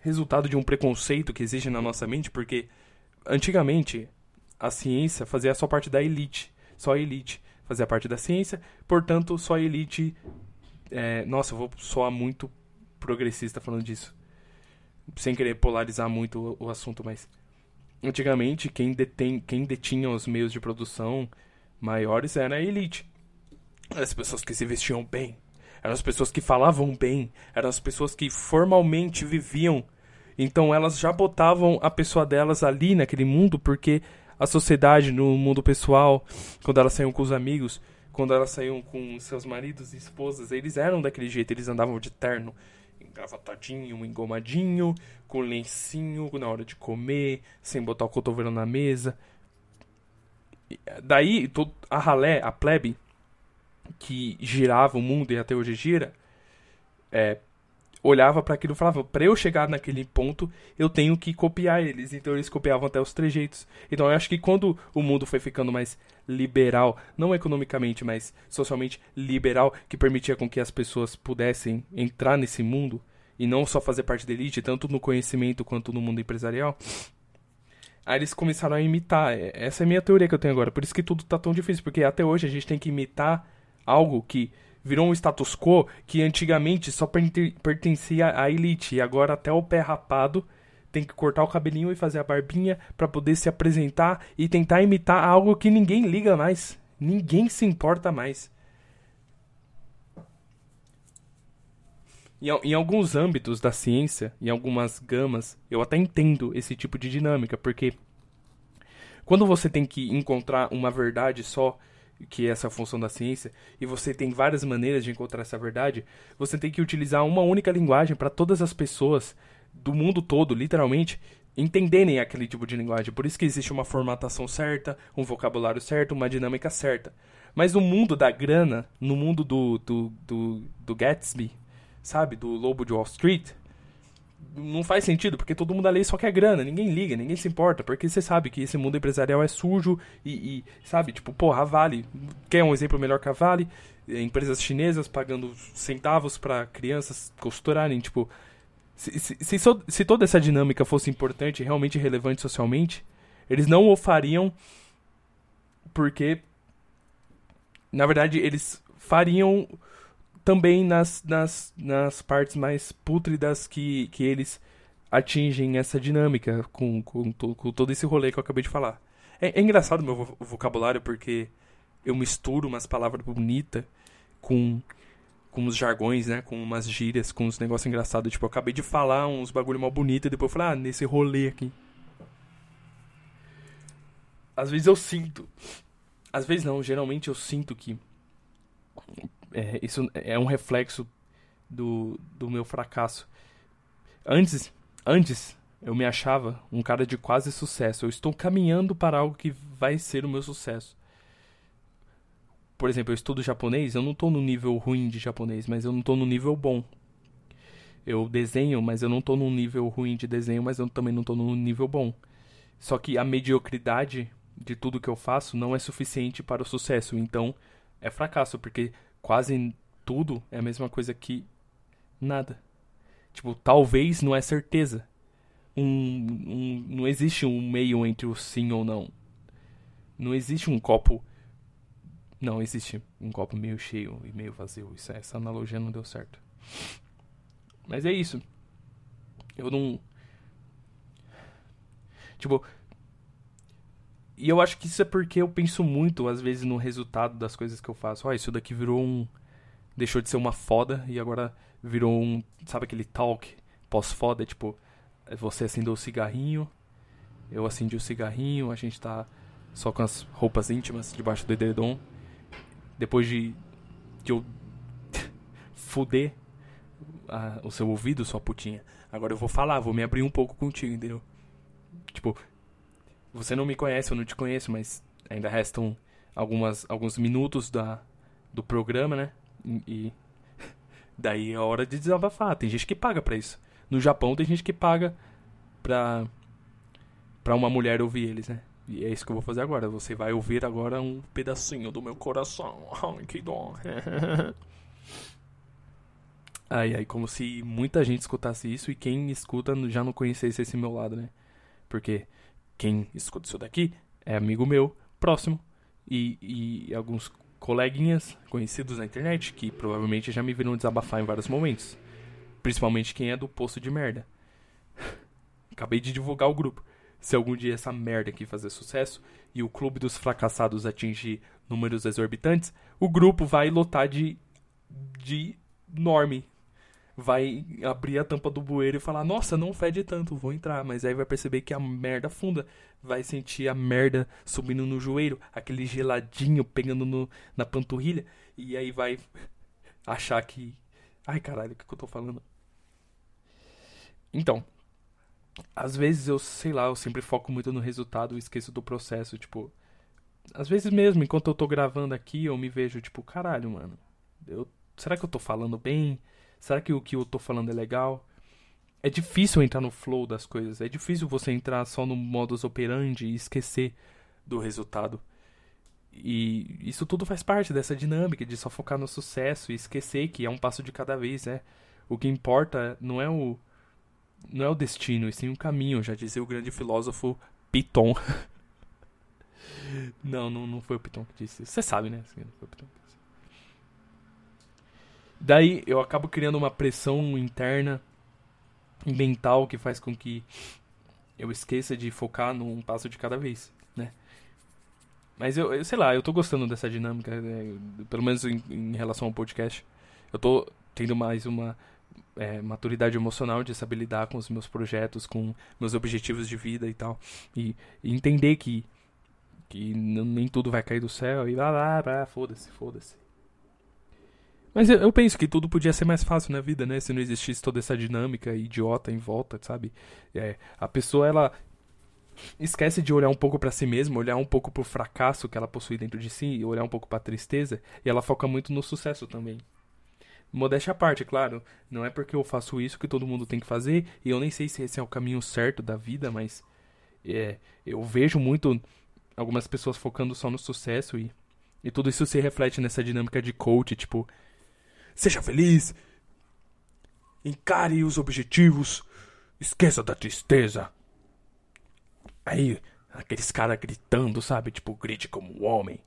resultado de um preconceito que existe na nossa mente? Porque antigamente a ciência fazia só parte da elite. Só a elite fazia parte da ciência, portanto, só a elite. É, nossa, eu vou soar muito progressista falando disso. Sem querer polarizar muito o, o assunto, mas. Antigamente, quem, detém, quem detinha os meios de produção maiores era a elite. Eram as pessoas que se vestiam bem, eram as pessoas que falavam bem, eram as pessoas que formalmente viviam. Então elas já botavam a pessoa delas ali naquele mundo porque a sociedade no mundo pessoal, quando elas saíam com os amigos, quando elas saíam com seus maridos e esposas, eles eram daquele jeito, eles andavam de terno, engravatadinho, engomadinho, com lencinho na hora de comer, sem botar o cotovelo na mesa. Daí, a ralé, a plebe, que girava o mundo e até hoje gira, é, olhava para aquilo e falava: para eu chegar naquele ponto, eu tenho que copiar eles. Então eles copiavam até os trejeitos. Então eu acho que quando o mundo foi ficando mais liberal, não economicamente, mas socialmente liberal, que permitia com que as pessoas pudessem entrar nesse mundo e não só fazer parte da elite, tanto no conhecimento quanto no mundo empresarial. Aí eles começaram a imitar. Essa é a minha teoria que eu tenho agora. Por isso que tudo tá tão difícil. Porque até hoje a gente tem que imitar algo que virou um status quo que antigamente só pertencia à elite. E agora até o pé rapado tem que cortar o cabelinho e fazer a barbinha para poder se apresentar e tentar imitar algo que ninguém liga mais. Ninguém se importa mais. Em, em alguns âmbitos da ciência, em algumas gamas, eu até entendo esse tipo de dinâmica, porque quando você tem que encontrar uma verdade só, que é essa função da ciência, e você tem várias maneiras de encontrar essa verdade, você tem que utilizar uma única linguagem para todas as pessoas do mundo todo, literalmente, entenderem aquele tipo de linguagem. Por isso que existe uma formatação certa, um vocabulário certo, uma dinâmica certa. Mas no mundo da grana, no mundo do, do, do, do Gatsby, sabe, do Lobo de Wall Street, não faz sentido, porque todo mundo ali só quer grana, ninguém liga, ninguém se importa, porque você sabe que esse mundo empresarial é sujo e, e sabe, tipo, porra, a Vale, quer um exemplo melhor que a Vale? Empresas chinesas pagando centavos para crianças costurarem, tipo, se, se, se, se, toda essa dinâmica fosse importante, realmente relevante socialmente, eles não o fariam porque, na verdade, eles fariam também nas, nas, nas partes mais pútridas que, que eles atingem essa dinâmica com, com, com todo esse rolê que eu acabei de falar. É, é engraçado meu vocabulário porque eu misturo umas palavras bonitas com, com uns jargões, né? Com umas gírias, com uns negócios engraçados. Tipo, eu acabei de falar uns bagulho mal bonito e depois eu falei, ah, nesse rolê aqui. Às vezes eu sinto. Às vezes não, geralmente eu sinto que é, isso é um reflexo do, do meu fracasso. Antes, antes eu me achava um cara de quase sucesso. Eu estou caminhando para algo que vai ser o meu sucesso. Por exemplo, eu estudo japonês, eu não estou no nível ruim de japonês, mas eu não estou no nível bom. Eu desenho, mas eu não estou no nível ruim de desenho, mas eu também não estou no nível bom. Só que a mediocridade de tudo que eu faço não é suficiente para o sucesso. Então, é fracasso, porque quase tudo é a mesma coisa que nada. Tipo, talvez não é certeza. Um, um, não existe um meio entre o sim ou não. Não existe um copo. Não, existe um copo meio cheio e meio vazio. Isso, essa analogia não deu certo. Mas é isso. Eu não. Tipo. E eu acho que isso é porque eu penso muito, às vezes, no resultado das coisas que eu faço. Ó, oh, isso daqui virou um. Deixou de ser uma foda e agora virou um. Sabe aquele talk pós-foda? Tipo, você acendeu o cigarrinho, eu acendi o cigarrinho, a gente tá só com as roupas íntimas debaixo do edredom. Depois de, de eu fuder a, o seu ouvido, sua putinha. Agora eu vou falar, vou me abrir um pouco contigo, entendeu? Tipo, você não me conhece, eu não te conheço, mas ainda restam algumas, alguns minutos da, do programa, né? E daí é hora de desabafar. Tem gente que paga pra isso. No Japão tem gente que paga pra, pra uma mulher ouvir eles, né? E é isso que eu vou fazer agora. Você vai ouvir agora um pedacinho do meu coração. Ai, que dó. ai, ai, como se muita gente escutasse isso e quem escuta já não conhecesse esse meu lado, né? Porque quem escuta isso daqui é amigo meu, próximo, e, e alguns coleguinhas conhecidos na internet que provavelmente já me viram desabafar em vários momentos. Principalmente quem é do poço de merda. Acabei de divulgar o grupo. Se algum dia essa merda aqui fazer sucesso e o clube dos fracassados atingir números exorbitantes, o grupo vai lotar de de norme. Vai abrir a tampa do bueiro e falar: "Nossa, não fede tanto, vou entrar". Mas aí vai perceber que a merda funda, vai sentir a merda subindo no joelho, aquele geladinho pegando no, na panturrilha e aí vai achar que Ai, caralho, o que, que eu tô falando? Então, às vezes eu, sei lá, eu sempre foco muito no resultado e esqueço do processo, tipo. Às vezes mesmo, enquanto eu tô gravando aqui, eu me vejo, tipo, caralho, mano. Eu, será que eu tô falando bem? Será que o que eu tô falando é legal? É difícil entrar no flow das coisas. É difícil você entrar só no modus operandi e esquecer do resultado. E isso tudo faz parte dessa dinâmica de só focar no sucesso e esquecer que é um passo de cada vez, né? O que importa não é o não é o destino, e sim o caminho, já dizia o grande filósofo Piton. não, não, não foi o Piton que disse. Você sabe, né? Não foi o Piton. Daí eu acabo criando uma pressão interna mental que faz com que eu esqueça de focar num passo de cada vez, né? Mas eu, eu sei lá, eu tô gostando dessa dinâmica, né? pelo menos em, em relação ao podcast. Eu tô tendo mais uma é, maturidade emocional de saber lidar com os meus projetos, com meus objetivos de vida e tal. E, e entender que, que nem tudo vai cair do céu e lá, lá, lá foda-se, foda-se. Mas eu, eu, penso que tudo podia ser mais fácil na vida, né? Se não existisse toda essa dinâmica idiota em volta, sabe? É, a pessoa, ela esquece de olhar um pouco para si mesma, olhar um pouco pro fracasso que ela possui dentro de si, e olhar um pouco pra tristeza, e ela foca muito no sucesso também. Modéstia à parte, claro. Não é porque eu faço isso que todo mundo tem que fazer. E eu nem sei se esse é o caminho certo da vida, mas é, eu vejo muito algumas pessoas focando só no sucesso e, e tudo isso se reflete nessa dinâmica de coach, tipo, seja feliz, encare os objetivos, esqueça da tristeza. Aí, aqueles caras gritando, sabe? Tipo, grite como um homem.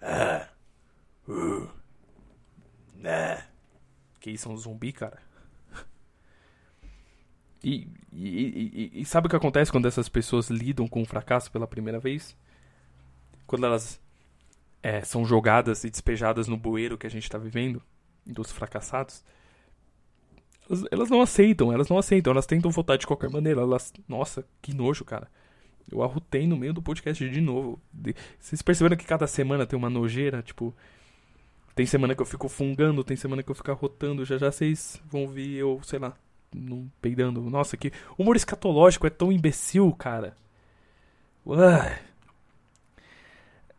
Ah, uh, né? Que isso é um zumbi, cara. E, e, e, e, sabe o que acontece quando essas pessoas lidam com o fracasso pela primeira vez? Quando elas é, são jogadas e despejadas no bueiro que a gente está vivendo, dos fracassados, elas, elas, não aceitam, elas não aceitam, elas tentam votar de qualquer maneira. Elas, nossa, que nojo, cara. Eu arrutei no meio do podcast de novo. Vocês perceberam que cada semana tem uma nojeira? Tipo, tem semana que eu fico fungando, tem semana que eu fico arrotando. Já já vocês vão ver eu, sei lá, não peidando. Nossa, que humor escatológico é tão imbecil, cara. Uai.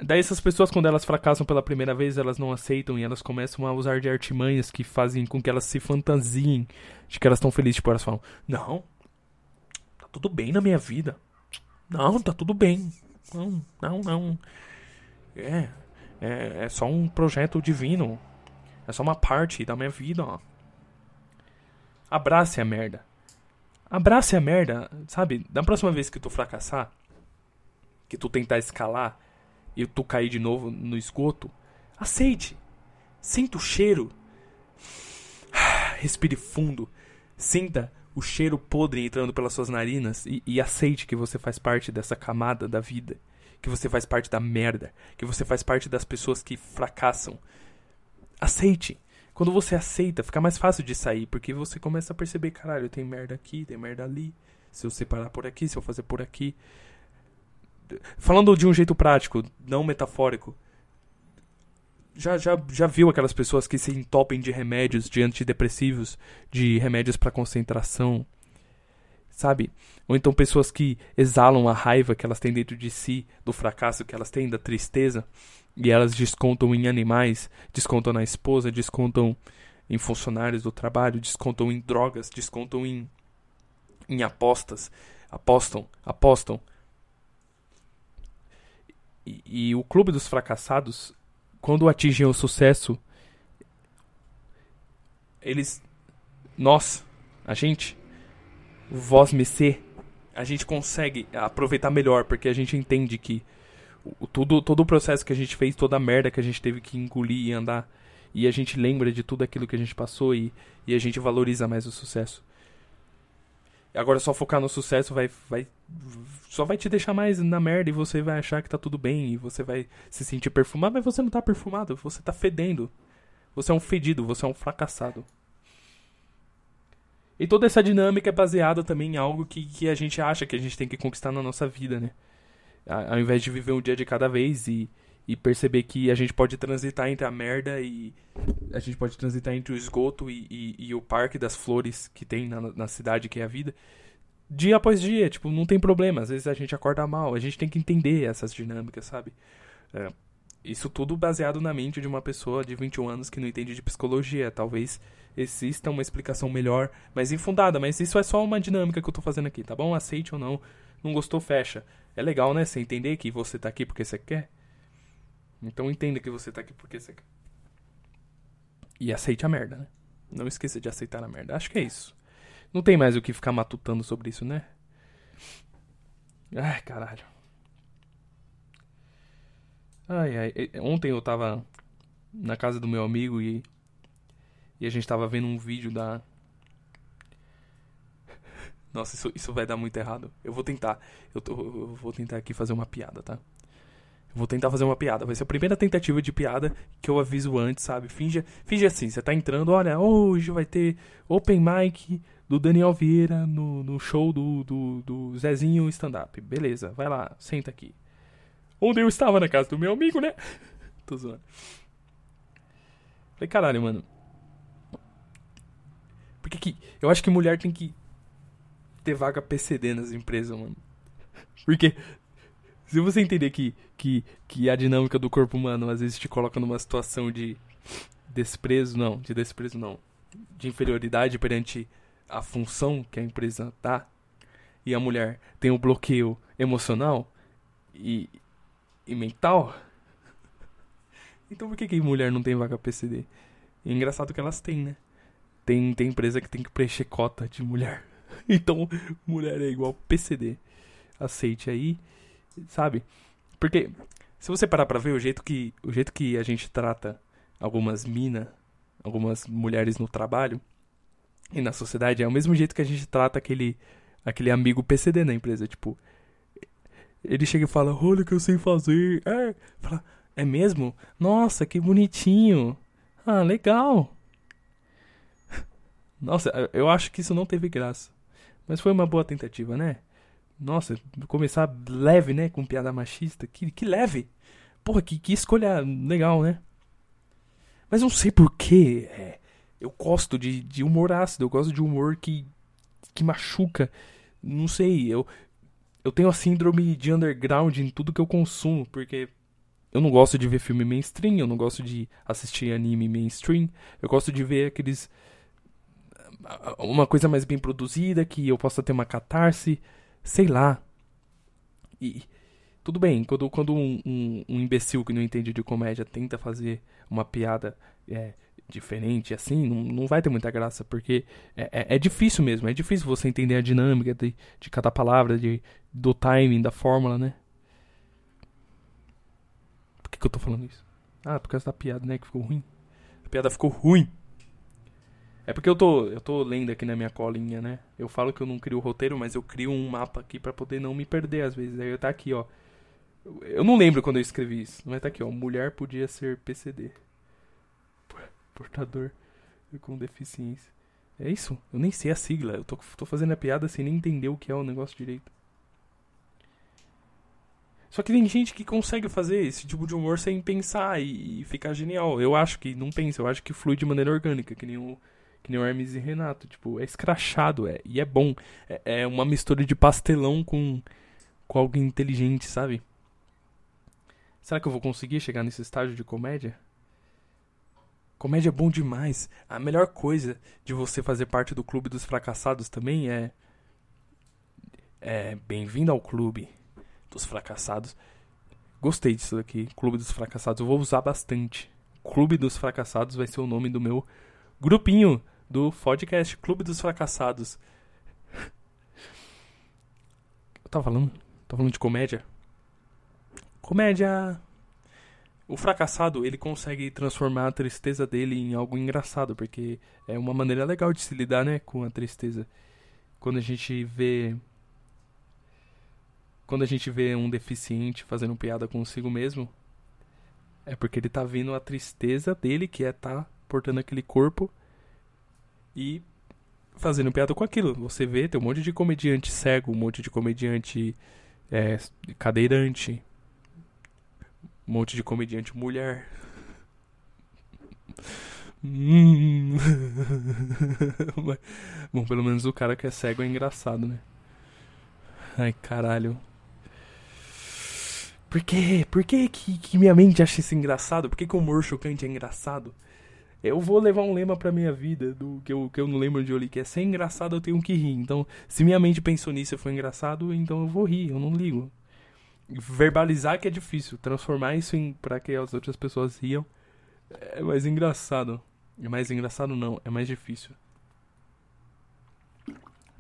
Daí essas pessoas, quando elas fracassam pela primeira vez, elas não aceitam e elas começam a usar de artimanhas que fazem com que elas se fantasiem de que elas estão felizes. Tipo, elas falam, não, tá tudo bem na minha vida. Não, tá tudo bem. Não, não, não. É, é, é só um projeto divino. É só uma parte da minha vida, ó. Abrace a merda. Abrace a merda, sabe? Da próxima vez que tu fracassar, que tu tentar escalar e tu cair de novo no esgoto, aceite. Sinta o cheiro. Respire fundo. Sinta o cheiro podre entrando pelas suas narinas e, e aceite que você faz parte dessa camada da vida que você faz parte da merda, que você faz parte das pessoas que fracassam. Aceite. Quando você aceita, fica mais fácil de sair, porque você começa a perceber, caralho, tem merda aqui, tem merda ali. Se eu separar por aqui, se eu fazer por aqui. Falando de um jeito prático, não metafórico. Já, já, já viu aquelas pessoas que se entopem de remédios, de antidepressivos, de remédios para concentração, sabe? Ou então pessoas que exalam a raiva que elas têm dentro de si, do fracasso que elas têm, da tristeza, e elas descontam em animais, descontam na esposa, descontam em funcionários do trabalho, descontam em drogas, descontam em, em apostas, apostam, apostam. E, o clube dos fracassados, quando atingem o sucesso, eles. Nós, a gente, voz MC, a gente consegue aproveitar melhor, porque a gente entende que o, tudo, todo o processo que a gente fez, toda a merda que a gente teve que engolir e andar, e a gente lembra de tudo aquilo que a gente passou e, e a gente valoriza mais o sucesso. Agora só focar no sucesso vai, vai só vai te deixar mais na merda e você vai achar que tá tudo bem e você vai se sentir perfumado, mas você não tá perfumado, você tá fedendo. Você é um fedido, você é um fracassado. E toda essa dinâmica é baseada também em algo que, que a gente acha que a gente tem que conquistar na nossa vida, né? Ao invés de viver um dia de cada vez e, e perceber que a gente pode transitar entre a merda e a gente pode transitar entre o esgoto e, e, e o parque das flores que tem na, na, cidade que é a vida dia após dia, tipo, não tem problema, às vezes a gente acorda mal, a gente tem que entender essas dinâmicas, sabe? É, isso tudo baseado na mente de uma pessoa de 21 anos que não entende de psicologia, talvez exista uma explicação melhor, mas infundada, mas isso é só uma dinâmica que eu tô fazendo aqui, tá bom? Aceite ou não, não gostou, fecha. É legal, né, você entender que você tá aqui porque você quer, então entenda que você tá aqui porque você quer. E aceite a merda, né? Não esqueça de aceitar a merda. Acho que é isso. Não tem mais o que ficar matutando sobre isso, né? Ai, caralho. Ai, ai. Ontem eu tava na casa do meu amigo e. E a gente tava vendo um vídeo da. Nossa, isso, isso vai dar muito errado. Eu vou tentar. Eu, tô, eu vou tentar aqui fazer uma piada, tá? Vou tentar fazer uma piada. Vai ser a primeira tentativa de piada que eu aviso antes, sabe? Finge, finge assim, você tá entrando, olha, hoje vai ter open mic do Daniel Vieira no, no show do, do, do Zezinho stand-up. Beleza, vai lá, senta aqui. Onde eu estava na casa do meu amigo, né? Tô zoando. Falei, caralho, mano. Porque que. Eu acho que mulher tem que ter vaga PCD nas empresas, mano. Porque se você entender que, que, que a dinâmica do corpo humano às vezes te coloca numa situação de desprezo, não, de desprezo não, de inferioridade perante a função que a empresa dá, e a mulher tem um bloqueio emocional e, e mental, então por que, que mulher não tem vaga PCD? É engraçado que elas têm, né? Tem, tem empresa que tem que preencher cota de mulher. Então, mulher é igual PCD. Aceite aí sabe? Porque se você parar pra ver o jeito que, o jeito que a gente trata algumas minas, algumas mulheres no trabalho e na sociedade, é o mesmo jeito que a gente trata aquele, aquele amigo PCD na empresa. Tipo, ele chega e fala: Olha o que eu sei fazer. É, fala, é mesmo? Nossa, que bonitinho. Ah, legal. Nossa, eu acho que isso não teve graça. Mas foi uma boa tentativa, né? Nossa, começar leve, né? Com piada machista. Que, que leve. Porra, que, que escolha legal, né? Mas não sei porquê. É, eu gosto de, de humor ácido. Eu gosto de humor que, que machuca. Não sei. Eu, eu tenho a síndrome de underground em tudo que eu consumo. Porque eu não gosto de ver filme mainstream. Eu não gosto de assistir anime mainstream. Eu gosto de ver aqueles. Uma coisa mais bem produzida. Que eu possa ter uma catarse sei lá. E tudo bem, quando, quando um, um, um imbecil que não entende de comédia tenta fazer uma piada é, diferente assim, não, não vai ter muita graça, porque é, é, é, difícil mesmo, é difícil você entender a dinâmica de, de cada palavra, de, do timing, da fórmula, né? Por que, que eu tô falando isso? Ah, por causa da piada, né? Que ficou ruim. A piada ficou ruim. É porque eu tô, eu tô lendo aqui na minha colinha, né? Eu falo que eu não crio roteiro, mas eu crio um mapa aqui para poder não me perder às vezes. Aí tá aqui, ó. Eu não lembro quando eu escrevi isso, mas tá aqui, ó. Mulher podia ser PCD. Portador com deficiência. É isso? Eu nem sei a sigla. Eu tô, tô fazendo a piada sem nem entender o que é o negócio direito. Só que tem gente que consegue fazer esse tipo de humor sem pensar e, e ficar genial. Eu acho que não pensa, eu acho que flui de maneira orgânica, que nem o que nem o Hermes e Renato. Tipo, é escrachado, é, e é bom. É, é uma mistura de pastelão com, com algo inteligente, sabe? Será que eu vou conseguir chegar nesse estágio de comédia? Comédia é bom demais. A melhor coisa de você fazer parte do clube dos fracassados também é. É. Bem-vindo ao clube dos fracassados. Gostei disso daqui, Clube dos Fracassados. Eu vou usar bastante. Clube dos Fracassados vai ser o nome do meu grupinho do podcast Clube dos Fracassados. Eu tava falando? Tava falando de comédia? Comédia. O fracassado, ele consegue transformar a tristeza dele em algo engraçado, porque é uma maneira legal de se lidar, né, com a tristeza. Quando a gente vê quando a gente vê um deficiente fazendo piada consigo mesmo, é porque ele tá vendo a tristeza dele, que é tá portando aquele corpo e fazendo piada com aquilo. Você vê, tem um monte de comediante cego, um monte de comediante é, cadeirante, um monte de comediante mulher. Hum. Bom, pelo menos o cara que é cego é engraçado, né? Ai, caralho. Por quê? Por que, que, que minha mente acha isso engraçado? Por que, que o humor chocante é engraçado? Eu vou levar um lema pra minha vida, do que eu, que eu não lembro de li, que é ser engraçado eu tenho que rir. Então, se minha mente pensou nisso e foi engraçado, então eu vou rir, eu não ligo. Verbalizar que é difícil, transformar isso em para que as outras pessoas riam é mais engraçado. É mais engraçado não, é mais difícil.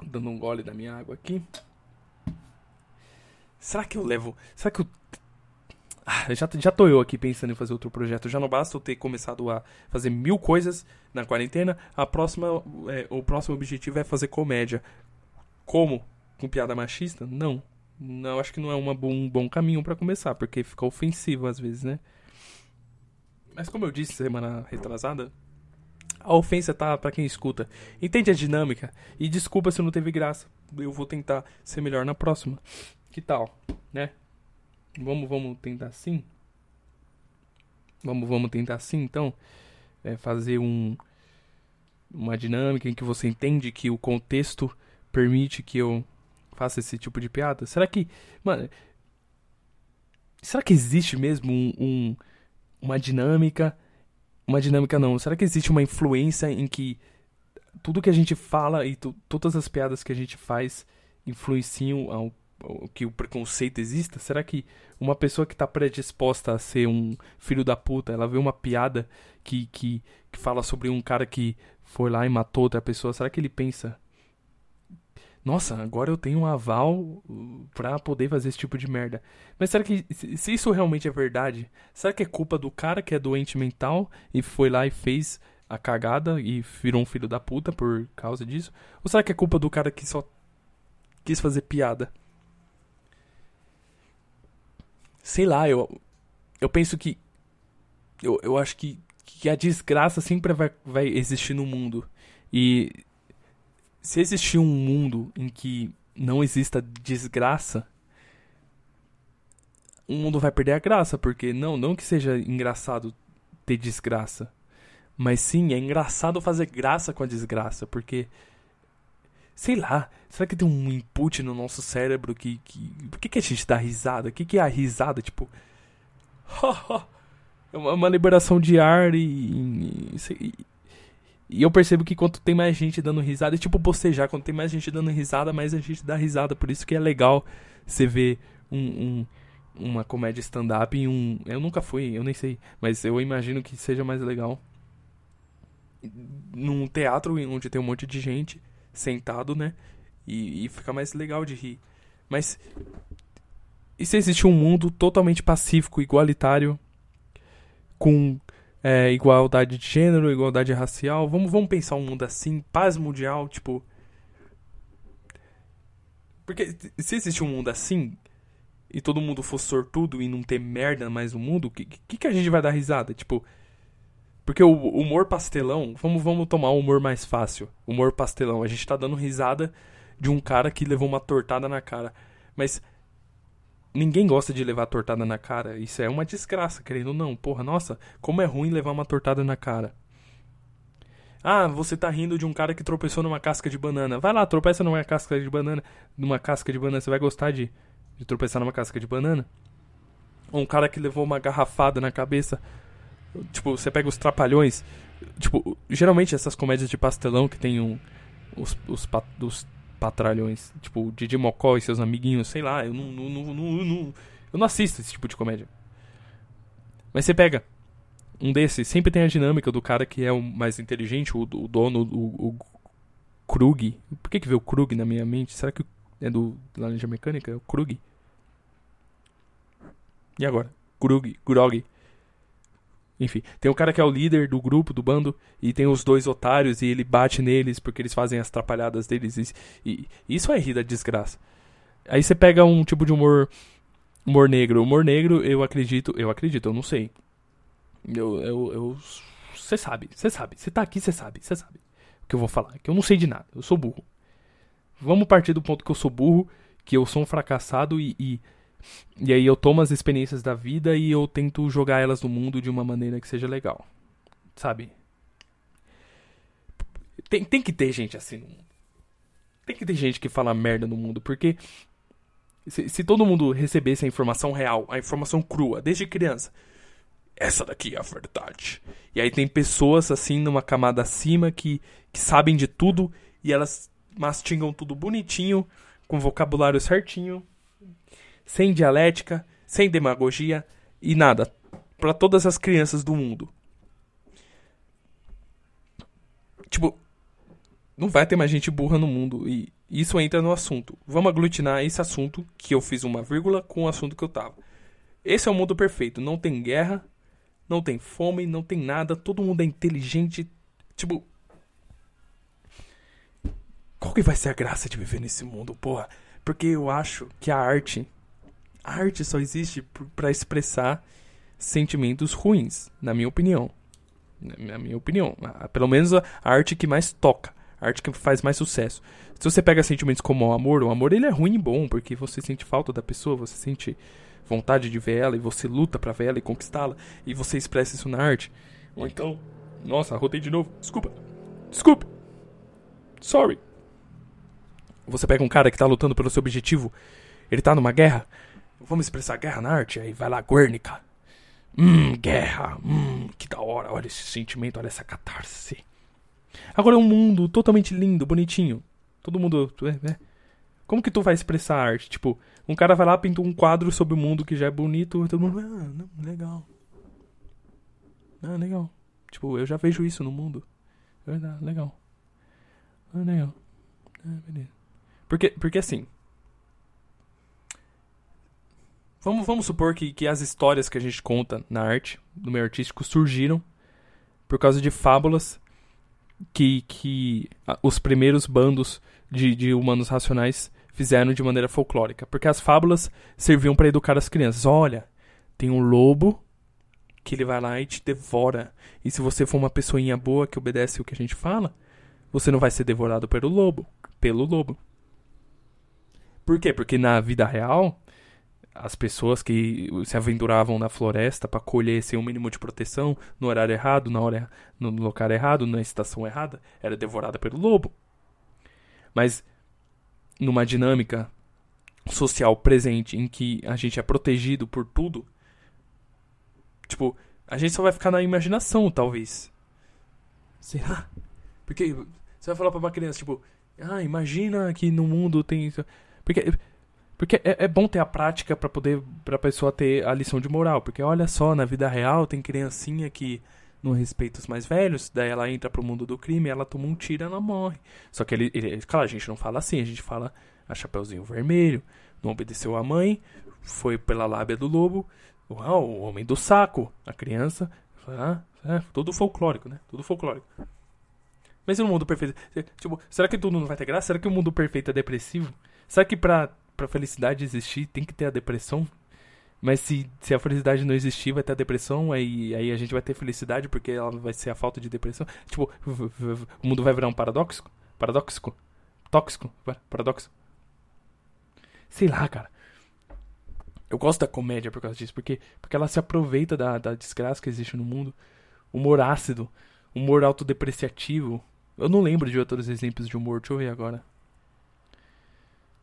Dando um gole da minha água aqui. Será que eu levo. Será que eu. Ah, já, já tô eu aqui pensando em fazer outro projeto. Já não basta eu ter começado a fazer mil coisas na quarentena. A próxima, é, o próximo objetivo é fazer comédia. Como? Com piada machista? Não. Não, acho que não é uma, um bom caminho para começar, porque fica ofensivo às vezes, né? Mas como eu disse semana retrasada, a ofensa tá para quem escuta. Entende a dinâmica? E desculpa se não teve graça. Eu vou tentar ser melhor na próxima. Que tal, né? Vamos, vamos tentar assim? Vamos, vamos tentar assim, então? É fazer um uma dinâmica em que você entende que o contexto permite que eu faça esse tipo de piada? Será que, mano, será que existe mesmo um, um uma dinâmica, uma dinâmica não? Será que existe uma influência em que tudo que a gente fala e todas as piadas que a gente faz influenciam ao que o preconceito exista? Será que uma pessoa que está predisposta a ser um filho da puta, ela vê uma piada que, que, que fala sobre um cara que foi lá e matou outra pessoa, será que ele pensa, nossa, agora eu tenho um aval uh, pra poder fazer esse tipo de merda. Mas será que, se isso realmente é verdade, será que é culpa do cara que é doente mental e foi lá e fez a cagada e virou um filho da puta por causa disso? Ou será que é culpa do cara que só quis fazer piada? Sei lá, eu, eu penso que. Eu, eu acho que, que a desgraça sempre vai, vai existir no mundo. E se existir um mundo em que não exista desgraça, o mundo vai perder a graça, porque não, não que seja engraçado ter desgraça, mas sim é engraçado fazer graça com a desgraça, porque Sei lá, será que tem um input no nosso cérebro que. que por que, que a gente dá risada? O que, que é a risada? Tipo. é uma, uma, liberação de ar e, e, e. eu percebo que quanto tem mais gente dando risada, é tipo bocejar, quando tem mais gente dando risada, mais a gente dá risada. Por isso que é legal você ver um, um uma comédia stand-up em um. Eu nunca fui, eu nem sei, mas eu imagino que seja mais legal. Num teatro onde tem um monte de gente sentado, né? E, e fica mais legal de rir. Mas e se existe um mundo totalmente pacífico, igualitário, com é, igualdade de gênero, igualdade racial? Vamos, vamos pensar um mundo assim, paz mundial, tipo. Porque se existe um mundo assim, e todo mundo for sortudo e não ter merda mais no mundo, o que, que, que a gente vai dar risada? Tipo, porque o humor pastelão, vamos, vamos tomar o humor mais fácil. Humor pastelão. A gente tá dando risada de um cara que levou uma tortada na cara. Mas ninguém gosta de levar tortada na cara. Isso é uma desgraça, querendo ou não. Porra, nossa, como é ruim levar uma tortada na cara. Ah, você tá rindo de um cara que tropeçou numa casca de banana. Vai lá, tropeça numa casca de banana. Numa casca de banana. Você vai gostar de, de tropeçar numa casca de banana? Ou um cara que levou uma garrafada na cabeça. Tipo, você pega os trapalhões. Tipo, geralmente essas comédias de pastelão que tem um, os, os, os patralhões. Tipo, Didi Mocó e seus amiguinhos, sei lá, eu não, não, não, não, Eu não assisto esse tipo de comédia. Mas você pega um desses, sempre tem a dinâmica do cara que é o mais inteligente, o, o dono, o, o Krug. Por que que veio o Krug na minha mente? Será que é do Laranja Mecânica? É o Krug? E agora? Krug, Grog. Enfim, tem o cara que é o líder do grupo, do bando, e tem os dois otários, e ele bate neles porque eles fazem as atrapalhadas deles. E, e isso é rir da desgraça. Aí você pega um tipo de humor humor negro. Humor negro, eu acredito, eu acredito, eu não sei. Eu, eu, eu, você sabe, você sabe, você tá aqui, você sabe, você sabe o que eu vou falar, que eu não sei de nada, eu sou burro. Vamos partir do ponto que eu sou burro, que eu sou um fracassado e, e, e aí eu tomo as experiências da vida e eu tento jogar elas no mundo de uma maneira que seja legal, sabe? Tem, tem que ter gente assim no mundo. Tem que ter gente que fala merda no mundo, porque se, se todo mundo recebesse a informação real, a informação crua, desde criança, essa daqui é a verdade. E aí tem pessoas assim numa camada acima que, que sabem de tudo e elas mastigam tudo bonitinho, com vocabulário certinho, sem dialética, sem demagogia e nada para todas as crianças do mundo. Tipo, não vai ter mais gente burra no mundo e isso entra no assunto. Vamos aglutinar esse assunto que eu fiz uma vírgula com o assunto que eu tava. Esse é o mundo perfeito, não tem guerra, não tem fome, não tem nada, todo mundo é inteligente. Tipo. Qual que vai ser a graça de viver nesse mundo, porra? Porque eu acho que a arte. A arte só existe para expressar sentimentos ruins, na minha opinião. Na minha opinião. Pelo menos a arte que mais toca. A arte que faz mais sucesso. Se você pega sentimentos como o amor, o amor ele é ruim e bom, porque você sente falta da pessoa, você sente vontade de ver ela e você luta para ver ela e conquistá-la e você expressa isso na arte. Ou então, nossa, rotei de novo. Desculpa. Desculpe. Sorry. Você pega um cara que tá lutando pelo seu objetivo, ele tá numa guerra. Vamos expressar guerra na arte? Aí vai lá, Guernica. Hum, guerra. Hum, que da hora. Olha esse sentimento, olha essa catarse. Agora é um mundo totalmente lindo, bonitinho. Todo mundo. É, é. Como que tu vai expressar arte? Tipo, um cara vai lá, pinta um quadro sobre o mundo que já é bonito, todo mundo, ah, não, legal. Ah, legal. Tipo, eu já vejo isso no mundo. Verdade, legal. Ah, legal. Ah, beleza. Porque, porque assim. Vamos, vamos supor que, que as histórias que a gente conta na arte, no meio artístico, surgiram por causa de fábulas que, que os primeiros bandos de, de humanos racionais fizeram de maneira folclórica, porque as fábulas serviam para educar as crianças. Olha, tem um lobo que ele vai lá e te devora. E se você for uma pessoinha boa que obedece o que a gente fala, você não vai ser devorado pelo lobo, pelo lobo. Por quê? Porque na vida real, as pessoas que se aventuravam na floresta para colher sem o um mínimo de proteção, no horário errado, na hora no local errado, na estação errada, era devorada pelo lobo. Mas numa dinâmica social presente em que a gente é protegido por tudo, tipo, a gente só vai ficar na imaginação, talvez. Será? Porque você vai falar pra uma criança, tipo, ah, imagina que no mundo tem. Porque, porque é, é bom ter a prática para poder. pra pessoa ter a lição de moral. Porque olha só, na vida real tem criancinha que não respeita os mais velhos, daí ela entra pro mundo do crime, ela toma um tiro e ela morre. Só que ele, ele, claro, a gente não fala assim, a gente fala a Chapeuzinho Vermelho, não obedeceu a mãe, foi pela lábia do lobo, uau, o homem do saco, a criança, ah, é, tudo folclórico, né? Tudo folclórico. Mas e no mundo perfeito? Tipo, será que tudo não vai ter graça? Será que o mundo perfeito é depressivo? Será que pra, pra felicidade existir tem que ter a depressão? Mas se, se a felicidade não existir, vai ter a depressão, aí, aí a gente vai ter felicidade porque ela vai ser a falta de depressão. Tipo, o mundo vai virar um paradoxo? Paradoxo? Tóxico? Paradoxo? Sei lá, cara. Eu gosto da comédia por causa disso, porque, porque ela se aproveita da, da desgraça que existe no mundo. Humor ácido, humor autodepreciativo. Eu não lembro de outros exemplos de humor, deixa eu ver agora.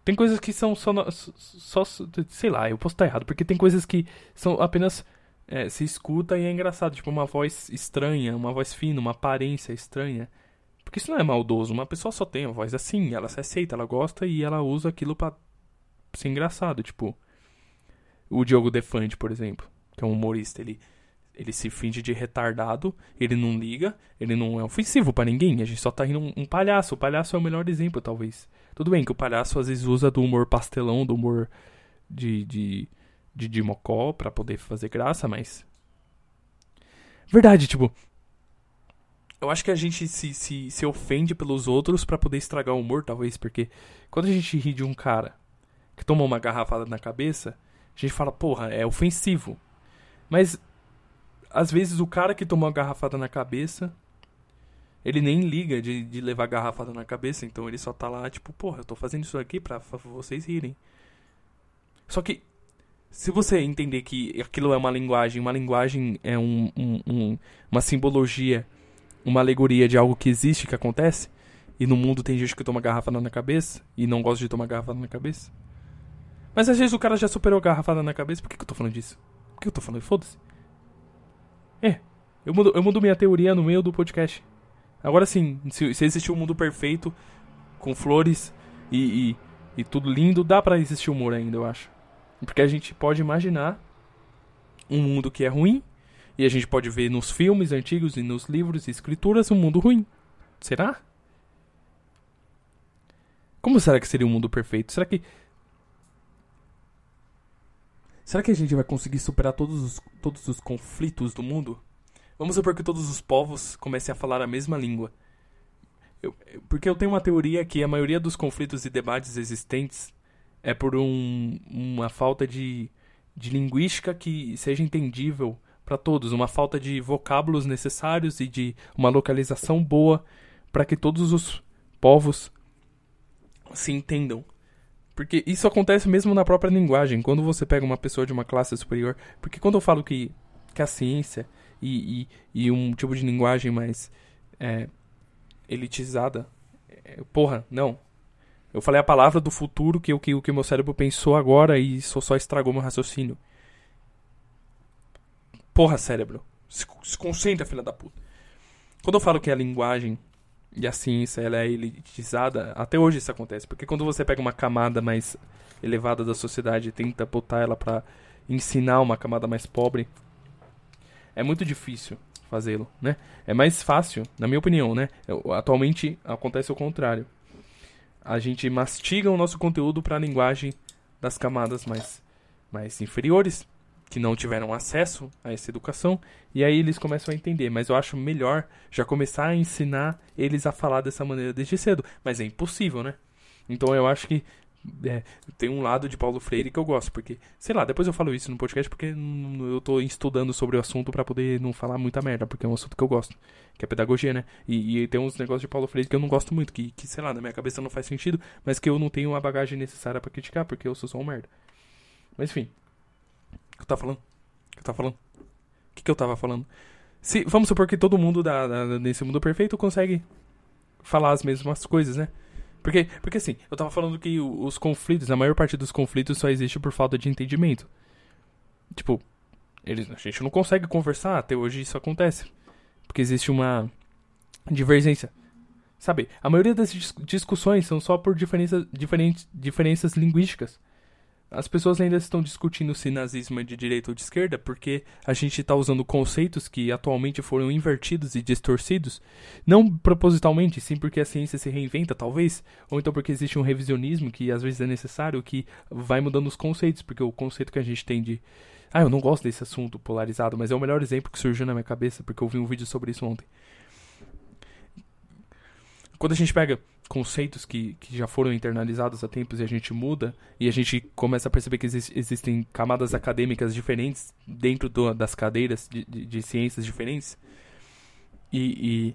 Tem coisas que são só, só, sei lá, eu posso estar errado, porque tem coisas que são apenas é, se escuta e é engraçado, tipo uma voz estranha, uma voz fina, uma aparência estranha. Porque isso não é maldoso, uma pessoa só tem uma voz assim, ela se aceita, ela gosta e ela usa aquilo para ser engraçado, tipo, O Diogo Defante, por exemplo, que é um humorista, ele ele se finge de retardado, ele não liga, ele não é ofensivo para ninguém, a gente só tá rindo um, um, palhaço. O palhaço é o melhor exemplo, talvez. Tudo bem que o palhaço às vezes usa do humor pastelão, do humor de, de, de, de mocó pra poder fazer graça, mas. Verdade, tipo. Eu acho que a gente se, se, se ofende pelos outros para poder estragar o humor, talvez, porque quando a gente ri de um cara que toma uma garrafada na cabeça, a gente fala, porra, é ofensivo. Mas às vezes o cara que tomou a garrafada na cabeça, ele nem liga de, de levar garrafada na cabeça, então ele só tá lá, tipo, porra, eu tô fazendo isso aqui pra, pra vocês rirem. Só que, se você entender que aquilo é uma linguagem, uma linguagem é um, um, um, uma simbologia, uma alegoria de algo que existe, que acontece, e no mundo tem gente que toma garrafada na cabeça e não gosta de tomar garrafada na cabeça. Mas às vezes o cara já superou a garrafada na cabeça, por que, que eu tô falando disso? Por que eu tô falando? Foda-se. É, eu mudo, eu mudo minha teoria no meio do podcast. Agora sim, se, se existir um mundo perfeito, com flores e, e, e tudo lindo, dá para existir humor ainda, eu acho. Porque a gente pode imaginar um mundo que é ruim, e a gente pode ver nos filmes antigos e nos livros e escrituras um mundo ruim. Será? Como será que seria um mundo perfeito? Será que Será que a gente vai conseguir superar todos os, todos os conflitos do mundo? Vamos supor que todos os povos comecem a falar a mesma língua. Eu, porque eu tenho uma teoria que a maioria dos conflitos e debates existentes é por um, uma falta de, de linguística que seja entendível para todos, uma falta de vocábulos necessários e de uma localização boa para que todos os povos se entendam. Porque isso acontece mesmo na própria linguagem. Quando você pega uma pessoa de uma classe superior. Porque quando eu falo que, que a ciência e, e, e um tipo de linguagem mais é, elitizada. É, porra, não. Eu falei a palavra do futuro que o que, que meu cérebro pensou agora e isso só estragou meu raciocínio. Porra, cérebro. Se, se concentra, filha da puta. Quando eu falo que a linguagem e a ciência ela é elitizada, até hoje isso acontece, porque quando você pega uma camada mais elevada da sociedade e tenta botar ela para ensinar uma camada mais pobre, é muito difícil fazê-lo, né? É mais fácil, na minha opinião, né? Atualmente acontece o contrário. A gente mastiga o nosso conteúdo para a linguagem das camadas mais mais inferiores que não tiveram acesso a essa educação e aí eles começam a entender. Mas eu acho melhor já começar a ensinar eles a falar dessa maneira desde cedo. Mas é impossível, né? Então eu acho que é, tem um lado de Paulo Freire que eu gosto, porque, sei lá, depois eu falo isso no podcast porque eu tô estudando sobre o assunto para poder não falar muita merda, porque é um assunto que eu gosto, que é pedagogia, né? E, e, tem uns negócios de Paulo Freire que eu não gosto muito, que, que, sei lá, na minha cabeça não faz sentido, mas que eu não tenho a bagagem necessária para criticar, porque eu sou só um merda. Mas enfim, que eu tava falando? O que eu tava falando? O que, que eu tava falando? Se, vamos supor que todo mundo da, da, nesse mundo perfeito consegue falar as mesmas coisas, né? Porque, porque assim, eu tava falando que os conflitos, a maior parte dos conflitos só existe por falta de entendimento. Tipo, eles, a gente não consegue conversar, até hoje isso acontece. Porque existe uma divergência. Sabe, a maioria das discussões são só por diferença, diferentes, diferenças linguísticas. As pessoas ainda estão discutindo se nazismo é de direita ou de esquerda porque a gente está usando conceitos que atualmente foram invertidos e distorcidos, não propositalmente, sim porque a ciência se reinventa, talvez, ou então porque existe um revisionismo que às vezes é necessário, que vai mudando os conceitos, porque o conceito que a gente tem de. Ah, eu não gosto desse assunto polarizado, mas é o melhor exemplo que surgiu na minha cabeça, porque eu vi um vídeo sobre isso ontem. Quando a gente pega conceitos que, que já foram internalizados há tempos e a gente muda e a gente começa a perceber que existe, existem camadas acadêmicas diferentes dentro do, das cadeiras de, de, de, ciências diferentes e, e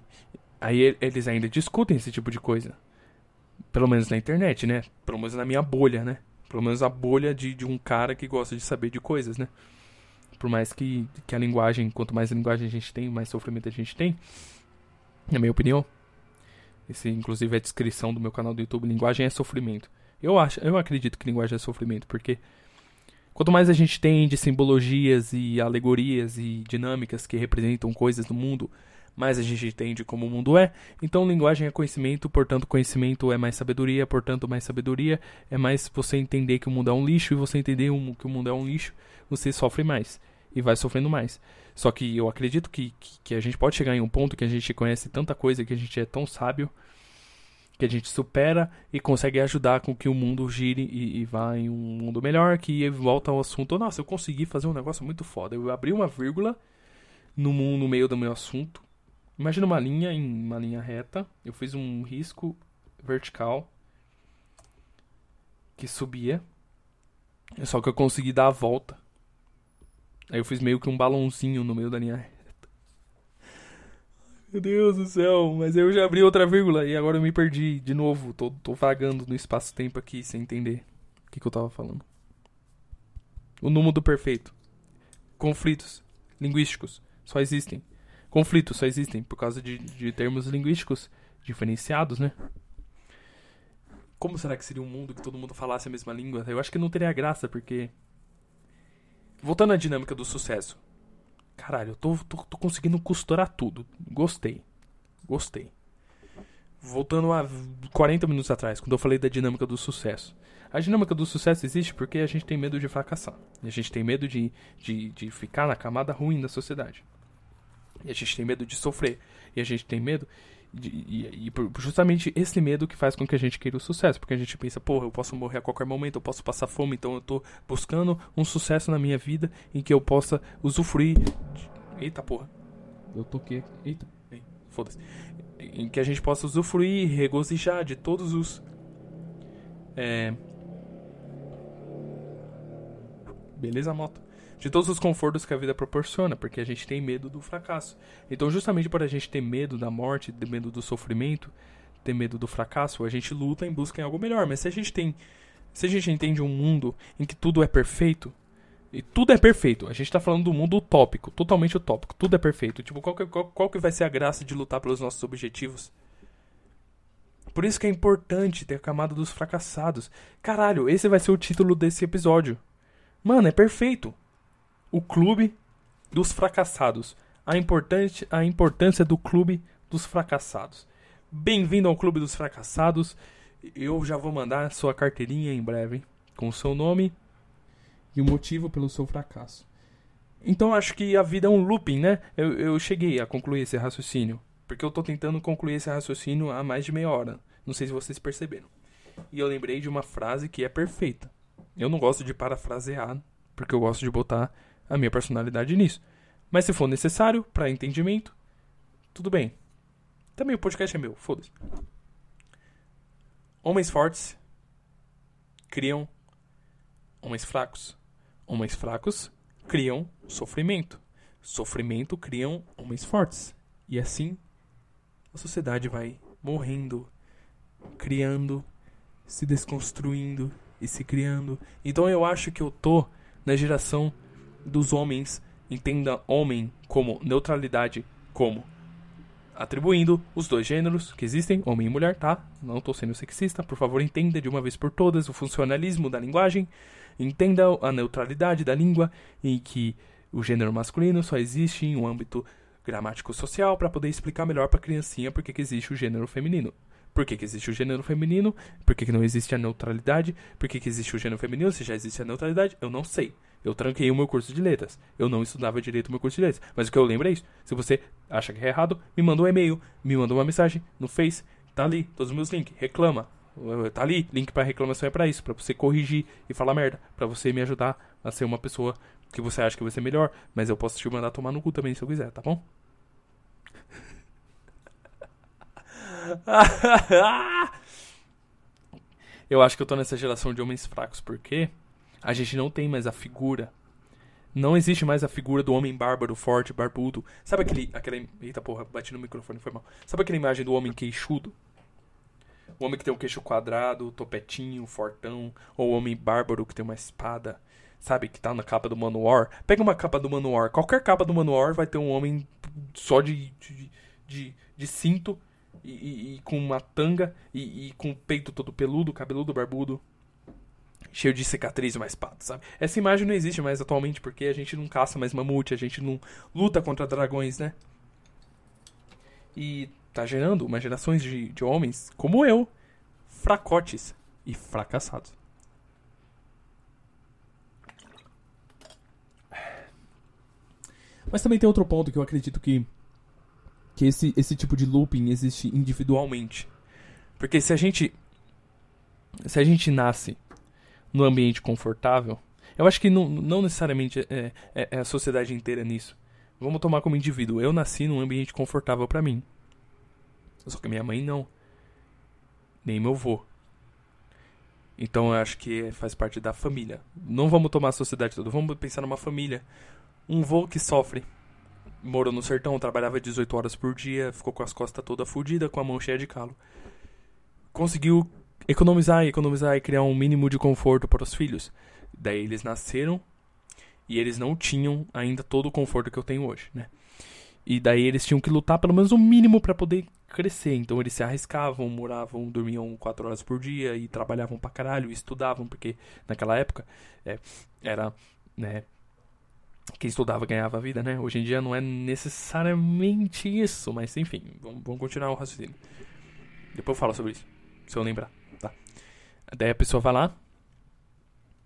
aí eles ainda discutem esse tipo de coisa. Pelo menos na internet né? Pelo menos na minha bolha né? Pelo menos a bolha de, de um cara que gosta de saber de coisas né? Por mais que, que a linguagem quanto mais linguagem a gente tem mais sofrimento a gente tem na minha opinião esse, inclusive, é a descrição do meu canal do YouTube. Linguagem é sofrimento. Eu, acho, eu acredito que linguagem é sofrimento, porque quanto mais a gente tem de simbologias e alegorias e dinâmicas que representam coisas do mundo, mais a gente entende como o mundo é. Então, linguagem é conhecimento, portanto, conhecimento é mais sabedoria, portanto, mais sabedoria é mais você entender que o mundo é um lixo e você entender que o mundo é um lixo, você sofre mais e vai sofrendo mais. Só que eu acredito que, que, que a gente pode chegar em um ponto que a gente conhece tanta coisa, que a gente é tão sábio, que a gente supera e consegue ajudar com que o mundo gire e, e vá em um mundo melhor, que volta ao assunto, nossa, eu consegui fazer um negócio muito foda. Eu abri uma vírgula no, no meio do meu assunto. Imagina uma linha em uma linha reta. Eu fiz um risco vertical que subia. Só que eu consegui dar a volta. Aí eu fiz meio que um balãozinho no meio da linha reta. Meu Deus do céu, mas eu já abri outra vírgula e agora eu me perdi de novo. Tô, tô vagando no espaço-tempo aqui sem entender o que, que eu tava falando. O número perfeito. Conflitos linguísticos só existem. Conflitos só existem por causa de, de termos linguísticos diferenciados, né? Como será que seria um mundo que todo mundo falasse a mesma língua? Eu acho que não teria graça, porque. Voltando à dinâmica do sucesso. Caralho, eu tô, tô, tô conseguindo costurar tudo. Gostei. Gostei. Voltando a 40 minutos atrás, quando eu falei da dinâmica do sucesso. A dinâmica do sucesso existe porque a gente tem medo de fracassar. A gente tem medo de, de, de ficar na camada ruim da sociedade. E a gente tem medo de sofrer. E a gente tem medo. E, e, justamente esse medo que faz com que a gente queira o sucesso. Porque a gente pensa, porra, eu posso morrer a qualquer momento, eu posso passar fome, então eu tô buscando um sucesso na minha vida em que eu possa usufruir. De... Eita porra. Eu toquei. Eita. Foda-se. Em que a gente possa usufruir e regozijar de todos os. É... Beleza, moto? De todos os confortos que a vida proporciona, porque a gente tem medo do fracasso. Então, justamente por a gente ter medo da morte, ter medo do sofrimento, ter medo do fracasso, a gente luta em busca de algo melhor. Mas se a gente tem, se a gente entende um mundo em que tudo é perfeito, e tudo é perfeito, a gente está falando do mundo utópico, totalmente utópico, tudo é perfeito. Tipo, qual que, qual, qual que vai ser a graça de lutar pelos nossos objetivos? Por isso que é importante ter a camada dos fracassados. Caralho, esse vai ser o título desse episódio. Mano, é perfeito. O clube dos fracassados. A, importante, a importância do clube dos fracassados. Bem-vindo ao clube dos fracassados. Eu já vou mandar sua carteirinha em breve, com o seu nome e o motivo pelo seu fracasso. Então acho que a vida é um looping, né? Eu, eu cheguei a concluir esse raciocínio. Porque eu tô tentando concluir esse raciocínio há mais de meia hora. Não sei se vocês perceberam. E eu lembrei de uma frase que é perfeita. Eu não gosto de parafrasear, porque eu gosto de botar a minha personalidade nisso. Mas se for necessário para entendimento, tudo bem. Também o podcast é meu, foda-se. Homens fortes criam homens fracos. Homens fracos criam sofrimento. Sofrimento criam homens fortes. E assim a sociedade vai morrendo, criando, se desconstruindo e se criando. Então eu acho que eu tô na geração dos homens, entenda homem como neutralidade, como atribuindo os dois gêneros que existem, homem e mulher, tá? Não estou sendo sexista, por favor, entenda de uma vez por todas o funcionalismo da linguagem, entenda a neutralidade da língua em que o gênero masculino só existe em um âmbito gramático social para poder explicar melhor para a criancinha por que existe o gênero feminino. Por que, que existe o gênero feminino? Por que, que não existe a neutralidade? Por que, que existe o gênero feminino? Se já existe a neutralidade, eu não sei. Eu tranquei o meu curso de letras. Eu não estudava direito o meu curso de letras. Mas o que eu lembro é isso. Se você acha que é errado, me manda um e-mail, me manda uma mensagem no Face. Tá ali, todos os meus links. Reclama. Tá ali, link para reclamação é para isso, para você corrigir e falar merda, para você me ajudar a ser uma pessoa que você acha que vai ser melhor, mas eu posso te mandar tomar no cu também se eu quiser, tá bom? eu acho que eu tô nessa geração de homens fracos, porque a gente não tem mais a figura. Não existe mais a figura do homem bárbaro, forte, barbudo. Sabe aquele. aquela eita porra, bati no microfone, foi mal. Sabe aquela imagem do homem queixudo? O homem que tem o queixo quadrado, topetinho, fortão. Ou o homem bárbaro que tem uma espada. Sabe, que tá na capa do Manowar. Pega uma capa do Manowar. Qualquer capa do Manowar vai ter um homem só de, de, de, de cinto e, e, e, com uma tanga e, e, com o peito todo peludo, cabeludo, barbudo cheio de cicatriz e mais pato, sabe? Essa imagem não existe mais atualmente porque a gente não caça mais mamute, a gente não luta contra dragões, né? E tá gerando uma geração de, de homens, como eu, fracotes e fracassados. Mas também tem outro ponto que eu acredito que que esse, esse tipo de looping existe individualmente. Porque se a gente se a gente nasce no ambiente confortável, eu acho que não, não necessariamente é, é, é a sociedade inteira nisso. Vamos tomar como indivíduo. Eu nasci num ambiente confortável para mim. Só que minha mãe não. Nem meu avô. Então eu acho que faz parte da família. Não vamos tomar a sociedade toda, vamos pensar numa família. Um vô que sofre. Morou no sertão, trabalhava 18 horas por dia, ficou com as costas toda fodida, com a mão cheia de calo. Conseguiu economizar, economizar e criar um mínimo de conforto para os filhos. Daí eles nasceram e eles não tinham ainda todo o conforto que eu tenho hoje, né? E daí eles tinham que lutar pelo menos o mínimo para poder crescer. Então eles se arriscavam, moravam, dormiam quatro horas por dia e trabalhavam pra caralho, estudavam, porque naquela época é, era, né, quem estudava ganhava a vida, né? Hoje em dia não é necessariamente isso, mas enfim, vamos, vamos continuar o raciocínio. Depois eu falo sobre isso, se eu lembrar? Daí a pessoa vai lá,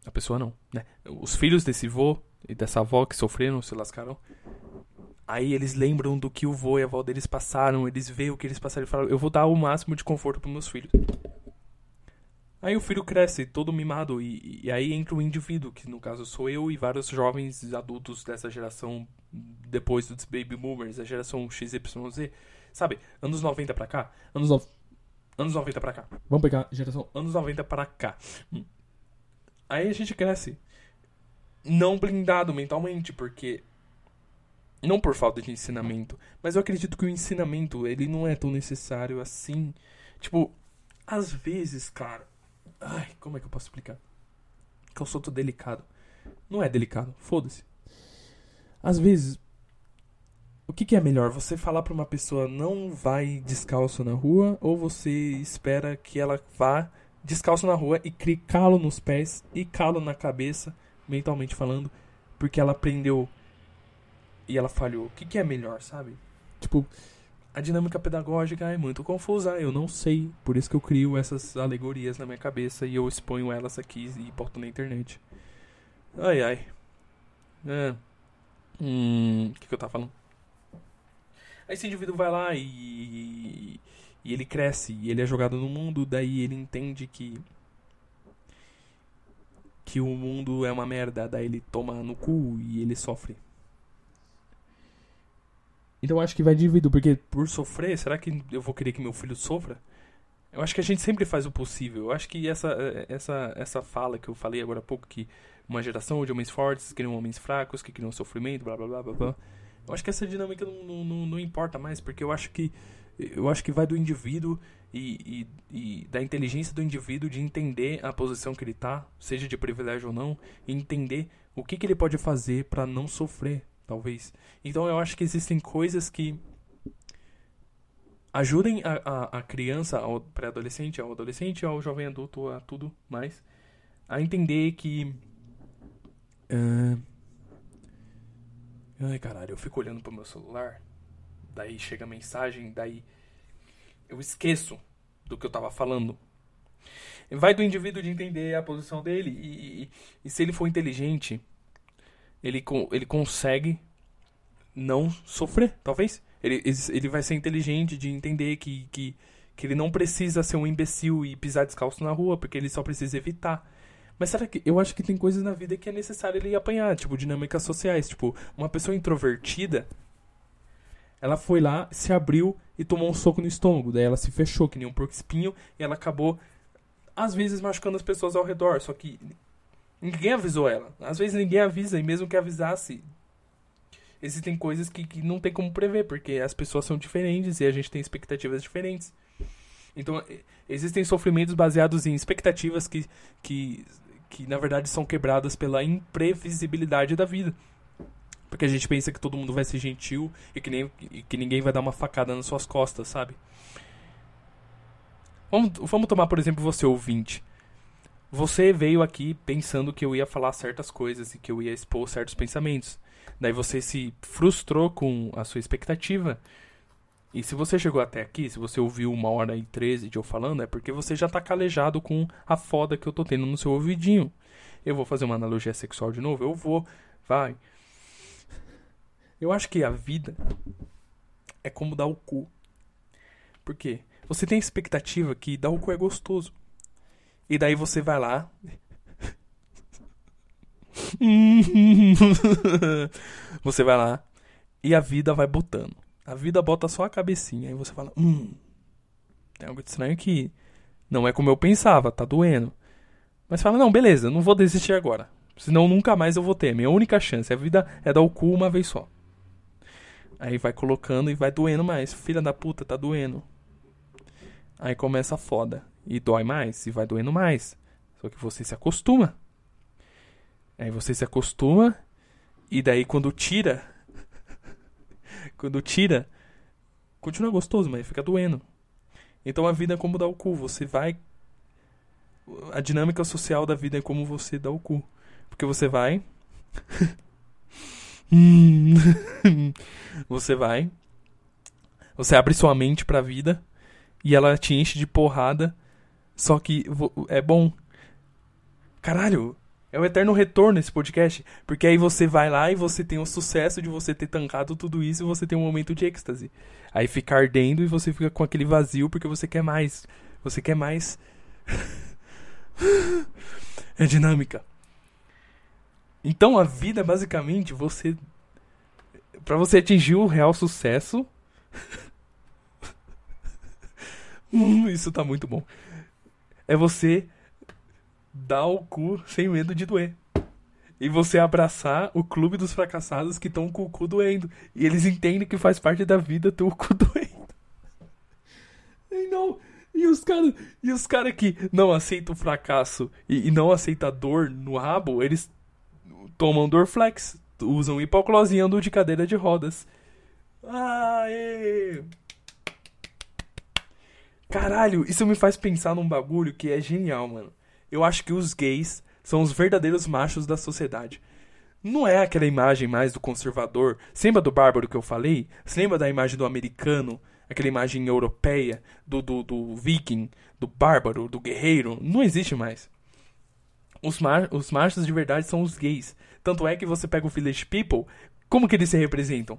a pessoa não, né? Os filhos desse vô e dessa avó que sofreram, se lascaram, Aí eles lembram do que o vô e a avó deles passaram, eles veem o que eles passaram e falam: Eu vou dar o máximo de conforto para meus filhos. Aí o filho cresce todo mimado e, e, aí entra o indivíduo, que no caso sou eu e vários jovens adultos dessa geração depois dos baby boomers, a geração XYZ. Sabe, anos 90 pra cá, anos, no... anos 90 pra cá. Vamos pegar geração anos 90 pra cá. Aí a gente cresce não blindado mentalmente, porque não por falta de ensinamento, mas eu acredito que o ensinamento, ele não é tão necessário assim. Tipo, às vezes, cara. Ai, como é que eu posso explicar? Que eu sou tão delicado. Não é delicado, foda-se. Às vezes, o que, que, é melhor? Você falar pra uma pessoa não vai descalço na rua ou você espera que ela vá descalço na rua e crie calo nos pés e calo na cabeça, mentalmente falando, porque ela aprendeu e ela falhou. O que, que é melhor, sabe? Tipo, a dinâmica pedagógica é muito confusa, eu não sei. Por isso que eu crio essas alegorias na minha cabeça e eu exponho elas aqui e boto na internet. Ai ai. É. Hum. O que, que eu tava falando? Aí esse indivíduo vai lá e. E ele cresce, e ele é jogado no mundo, daí ele entende que. Que o mundo é uma merda, daí ele toma no cu e ele sofre. Então eu acho que vai dividir, porque por sofrer, será que eu vou querer que meu filho sofra? Eu acho que a gente sempre faz o possível. Eu acho que essa, essa, essa fala que eu falei agora há pouco, que uma geração de homens fortes criam homens fracos, que criam sofrimento, blá blá blá blá blá. Eu acho que essa dinâmica não, não, não, importa mais, porque eu acho que eu acho que vai do indivíduo e, e, e, da inteligência do indivíduo de entender a posição que ele está, seja de privilégio ou não, e entender o que, que ele pode fazer para não sofrer, talvez. Então eu acho que existem coisas que ajudem a, a, a criança, ao pré-adolescente, ao adolescente, ao jovem adulto, a tudo mais, a entender que. Uh... Ai caralho, eu fico olhando pro meu celular, daí chega a mensagem, daí eu esqueço do que eu tava falando. Vai do indivíduo de entender a posição dele e, e, e se ele for inteligente, ele, ele consegue não sofrer, talvez. Ele, ele vai ser inteligente de entender que, que, que ele não precisa ser um imbecil e pisar descalço na rua, porque ele só precisa evitar. Mas será que. Eu acho que tem coisas na vida que é necessário ele apanhar, tipo, dinâmicas sociais. Tipo, uma pessoa introvertida. Ela foi lá, se abriu e tomou um soco no estômago. Daí ela se fechou, que nem um porco espinho, e ela acabou, às vezes, machucando as pessoas ao redor. Só que Ninguém avisou ela. Às vezes ninguém avisa, e mesmo que avisasse, existem coisas que, que não tem como prever, porque as pessoas são diferentes e a gente tem expectativas diferentes. Então, existem sofrimentos baseados em expectativas que, que, que na verdade, são quebradas pela imprevisibilidade da vida. Porque a gente pensa que todo mundo vai ser gentil e que, nem, e que ninguém vai dar uma facada nas suas costas, sabe? Vamos, vamos tomar, por exemplo, você ouvinte. Você veio aqui pensando que eu ia falar certas coisas e que eu ia expor certos pensamentos. Daí você se frustrou com a sua expectativa E se você chegou até aqui, se você ouviu uma hora e treze de eu falando, é porque você já tá calejado com a foda que eu tô tendo no seu ouvidinho. Eu vou fazer uma analogia sexual de novo? Eu vou. Vai. Eu acho que a vida é como dar o cu. Por quê? Você tem expectativa que dar o cu é gostoso. E daí você vai lá. você vai lá e a vida vai botando. A vida bota só a cabecinha. Aí você fala: Hum, tem algo estranho que não é como eu pensava, tá doendo. Mas fala: Não, beleza, não vou desistir agora. Senão nunca mais eu vou ter. Minha única chance. A vida é dar o cu uma vez só. Aí vai colocando e vai doendo mais. Filha da puta, tá doendo. Aí começa a foda. E dói mais, e vai doendo mais. Só que você se acostuma. Aí você se acostuma. E daí quando tira. Quando tira. Continua gostoso, mas fica doendo. Então a vida é como dar o cu. Você vai. A dinâmica social da vida é como você dá o cu. Porque você vai. você vai. Você abre sua mente pra vida. E ela te enche de porrada. Só que é bom. Caralho, é o eterno retorno esse podcast. Porque aí você vai lá e você tem o sucesso de você ter tancado tudo isso e você tem um momento de êxtase. Aí fica ardendo e você fica com aquele vazio porque você quer mais. Você quer mais. é dinâmica. Então a vida basicamente você para você atingir o real sucesso. hum, isso tá muito bom. É você dar o cu sem medo de doer. E você abraçar o clube dos fracassados que estão com o cu doendo. E eles entendem que faz parte da vida ter o cu doendo. E não. E os caras e os cara que não aceitam o fracasso e, e não aceitam a dor no rabo, eles tomam Dorflex, usam hipoclose e andam de cadeira de rodas. Aê! Caralho, isso me faz pensar num bagulho que é genial, mano. Eu acho que os gays são os verdadeiros machos da sociedade. Não é aquela imagem mais do conservador. Você lembra do bárbaro que eu falei? Você lembra da imagem do americano? Aquela imagem europeia do, do, do viking, do bárbaro, do guerreiro? Não existe mais. Os, mar, os machos de verdade são os gays. Tanto é que você pega o Village People, como que eles se representam?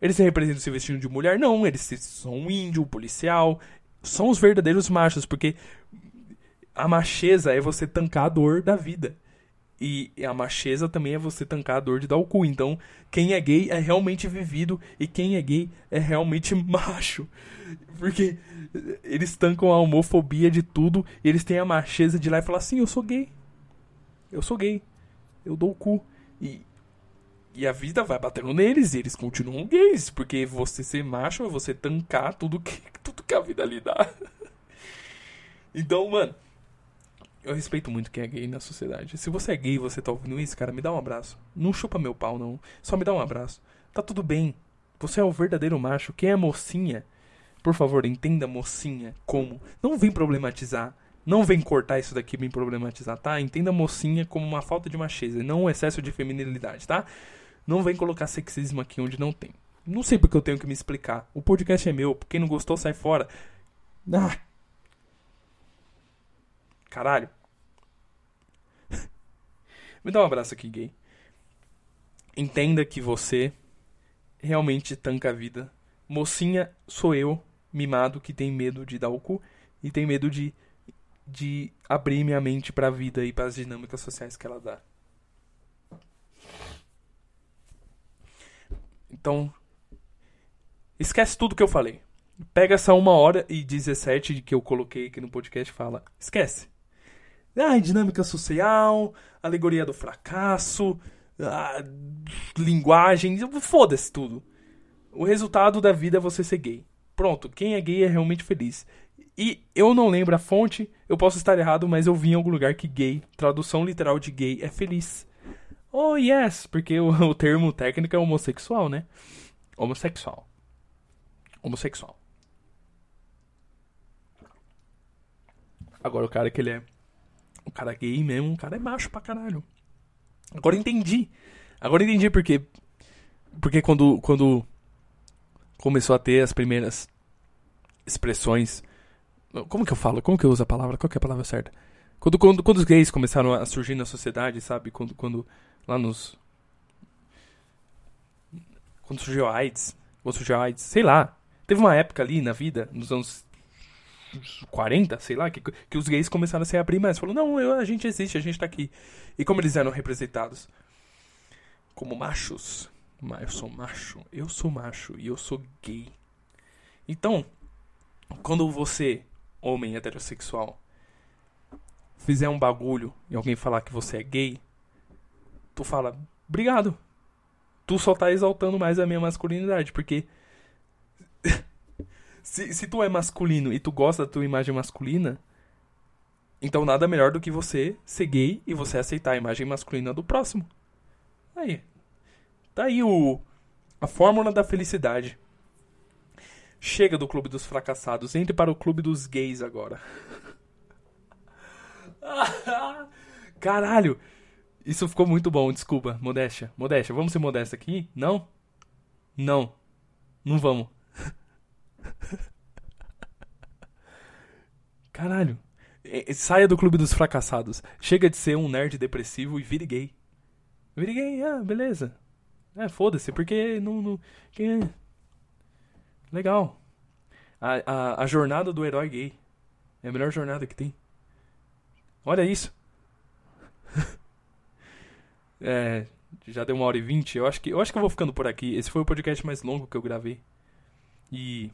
Eles se representam se vestindo de mulher? Não, eles são um índio, policial. São os verdadeiros machos, porque a macheza é você tancar a dor da vida. E a macheza também é você tancar a dor de dar o cu. Então, quem é gay é realmente vivido e quem é gay é realmente macho. Porque eles tancam a homofobia de tudo e eles têm a macheza de ir lá e falar assim: eu sou gay eu sou gay, eu dou o cu. E, e a vida vai batendo neles e eles continuam gays, porque você ser macho é você tancar tudo que, tudo que a vida lhe dá. então, mano, eu respeito muito quem é gay na sociedade. Se você é gay e você tá ouvindo isso, cara, me dá um abraço. Não chupa meu pau, não. Só me dá um abraço. Tá tudo bem. Você é o verdadeiro macho. Quem é mocinha, por favor, entenda mocinha como. Não vem problematizar. Não vem cortar isso daqui bem problematizar, tá? Entenda mocinha como uma falta de macheza, não um excesso de feminilidade, tá? Não vem colocar sexismo aqui onde não tem. Não sei porque eu tenho que me explicar. O podcast é meu, quem não gostou sai fora. Ah. Caralho. me dá um abraço aqui, gay. Entenda que você realmente tanca a vida. Mocinha sou eu, mimado, que tem medo de dar o cu e tem medo de de abrir minha mente para a vida e para as dinâmicas sociais que ela dá. Então, esquece tudo que eu falei. Pega essa uma hora e 17 que eu coloquei aqui no podcast e fala: esquece. Ah, dinâmica social, alegoria do fracasso, ah, linguagem, foda-se tudo. O resultado da vida é você ser gay. Pronto, quem é gay é realmente feliz. E eu não lembro a fonte, eu posso estar errado, mas eu vi em algum lugar que gay, tradução literal de gay, é feliz. Oh, yes, porque o, o termo técnico é homossexual, né? Homossexual. Homossexual. Agora o cara que ele é. O cara gay mesmo, o cara é macho pra caralho. Agora entendi. Agora entendi porque. Porque quando. quando começou a ter as primeiras expressões. Como que eu falo? Como que eu uso a palavra? Qual que é a palavra certa? Quando, quando, quando os gays começaram a surgir na sociedade, sabe? Quando, quando lá nos. Quando surgiu a AIDS. Quando surgiu a AIDS, sei lá. Teve uma época ali na vida, nos anos 40, sei lá, que, que os gays começaram a se abrir mais. Falou, não, eu, a gente existe, a gente tá aqui. E como eles eram representados? Como machos. Eu sou macho, eu sou macho e eu sou gay. Então, quando você, homem heterossexual, fizer um bagulho e alguém falar que você é gay, tu fala, obrigado. Tu só tá exaltando mais a minha masculinidade, porque se, se tu é masculino e tu gosta da tua imagem masculina, então nada melhor do que você ser gay e você aceitar a imagem masculina do próximo. Aí. Tá aí o a fórmula da felicidade. Chega do clube dos fracassados, entre para o clube dos gays agora. Caralho! Isso ficou muito bom, desculpa, modéstia. Modéstia, vamos ser modestos aqui? Não? Não. Não vamos. Caralho. Saia do clube dos fracassados. Chega de ser um nerd depressivo e vire gay. Vire gay, ah, beleza. É, foda-se, porque não. não é? Legal. A, a, a jornada do herói gay. É a melhor jornada que tem. Olha isso. é, já deu uma hora e vinte. Eu acho que eu acho que eu vou ficando por aqui. Esse foi o podcast mais longo que eu gravei. E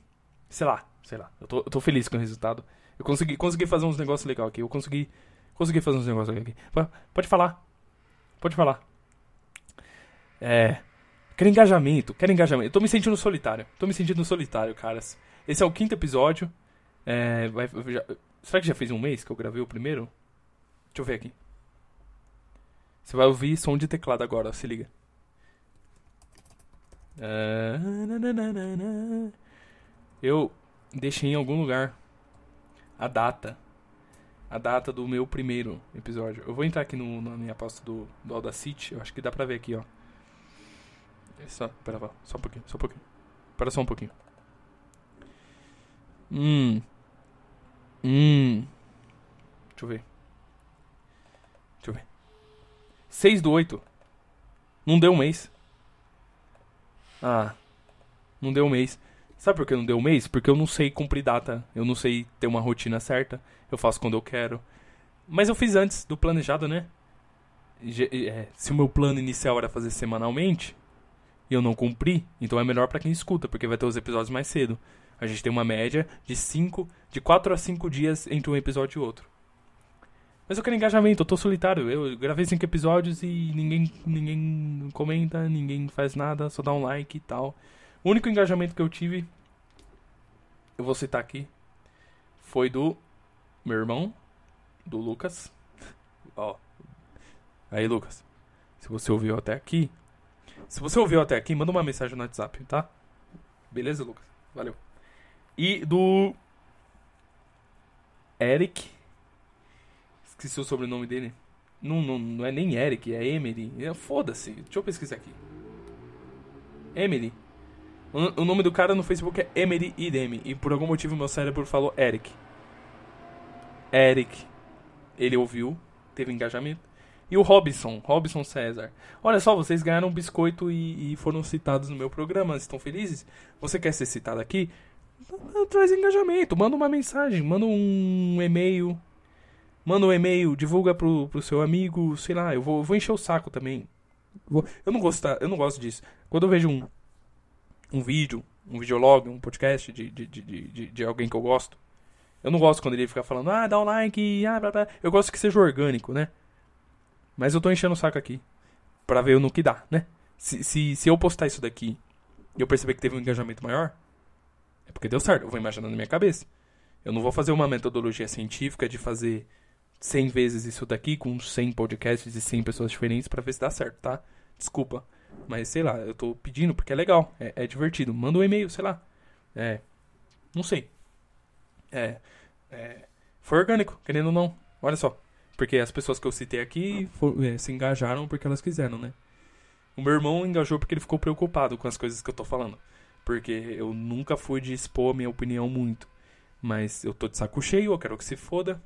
sei lá, sei lá. Eu tô, eu tô feliz com o resultado. Eu consegui, consegui fazer uns negócios legais aqui. Eu consegui, consegui fazer uns negócios aqui. Pode falar. Pode falar. É. Quero engajamento, quero engajamento. Eu tô me sentindo solitário. Tô me sentindo solitário, caras. Esse é o quinto episódio. É, vai, já, será que já fez um mês que eu gravei o primeiro? Deixa eu ver aqui. Você vai ouvir som de teclado agora, se liga. Uh, eu deixei em algum lugar a data. A data do meu primeiro episódio. Eu vou entrar aqui no, na minha aposta do, do Audacity. Eu acho que dá pra ver aqui, ó. É só, pera, só um pouquinho, só um pouquinho. Espera só um pouquinho. Hum. Hum. Deixa eu ver. Deixa eu ver. 6 do 8. Não deu um mês. Ah. Não deu um mês. Sabe por que não deu um mês? Porque eu não sei cumprir data. Eu não sei ter uma rotina certa. Eu faço quando eu quero. Mas eu fiz antes do planejado, né? É, se o meu plano inicial era fazer semanalmente, e eu não cumpri, então é melhor para quem escuta, porque vai ter os episódios mais cedo. A gente tem uma média de 5, de 4 a 5 dias entre um episódio e outro. Mas eu quero engajamento, eu tô solitário. Eu gravei 5 episódios e ninguém, ninguém comenta, ninguém faz nada, só dá um like e tal. O único engajamento que eu tive, eu vou citar aqui, foi do meu irmão, do Lucas. Ó. Aí, Lucas. Se você ouviu até aqui. Se você ouviu até aqui, manda uma mensagem no WhatsApp, tá? Beleza, Lucas? Valeu. E do. Eric. Esqueci o sobrenome dele. Não, não, não é nem Eric, é Emily. É, Foda-se. Deixa eu pesquisar aqui. Emily. O, nome do cara no Facebook é Emery Idemi. E por algum motivo meu cérebro falou Eric. Eric. Ele ouviu, teve engajamento. E o Robson, Robson César. Olha só, vocês ganharam um biscoito e, e foram citados no meu programa. Estão felizes? Você quer ser citado aqui? Traz engajamento, manda uma mensagem, manda um e-mail. Manda um e-mail, divulga pro, pro seu amigo, sei lá, eu vou, vou encher o saco também. Eu não gosto, eu não gosto disso. Quando eu vejo um, um vídeo, um videolog, um podcast de, de, de, de, de alguém que eu gosto. Eu não gosto quando ele fica falando, ah, dá um like, ah, blá, blá. Eu gosto que seja orgânico, né? Mas eu tô enchendo o saco aqui. Pra ver no que dá, né? Se, se, se eu postar isso daqui e eu perceber que teve um engajamento maior, é porque deu certo. Eu vou imaginando na minha cabeça. Eu não vou fazer uma metodologia científica de fazer 100 vezes isso daqui com 100 podcasts e 100 pessoas diferentes para ver se dá certo, tá? Desculpa. Mas sei lá, eu tô pedindo porque é legal, é, é divertido. Manda um e-mail, sei lá. É. Não sei. É, é. Foi orgânico, querendo ou não. Olha só. Porque as pessoas que eu citei aqui for, é, se engajaram porque elas quiseram, né? O meu irmão engajou porque ele ficou preocupado com as coisas que eu tô falando. Porque eu nunca fui de expor minha opinião muito. Mas eu tô de saco cheio, eu quero que se foda.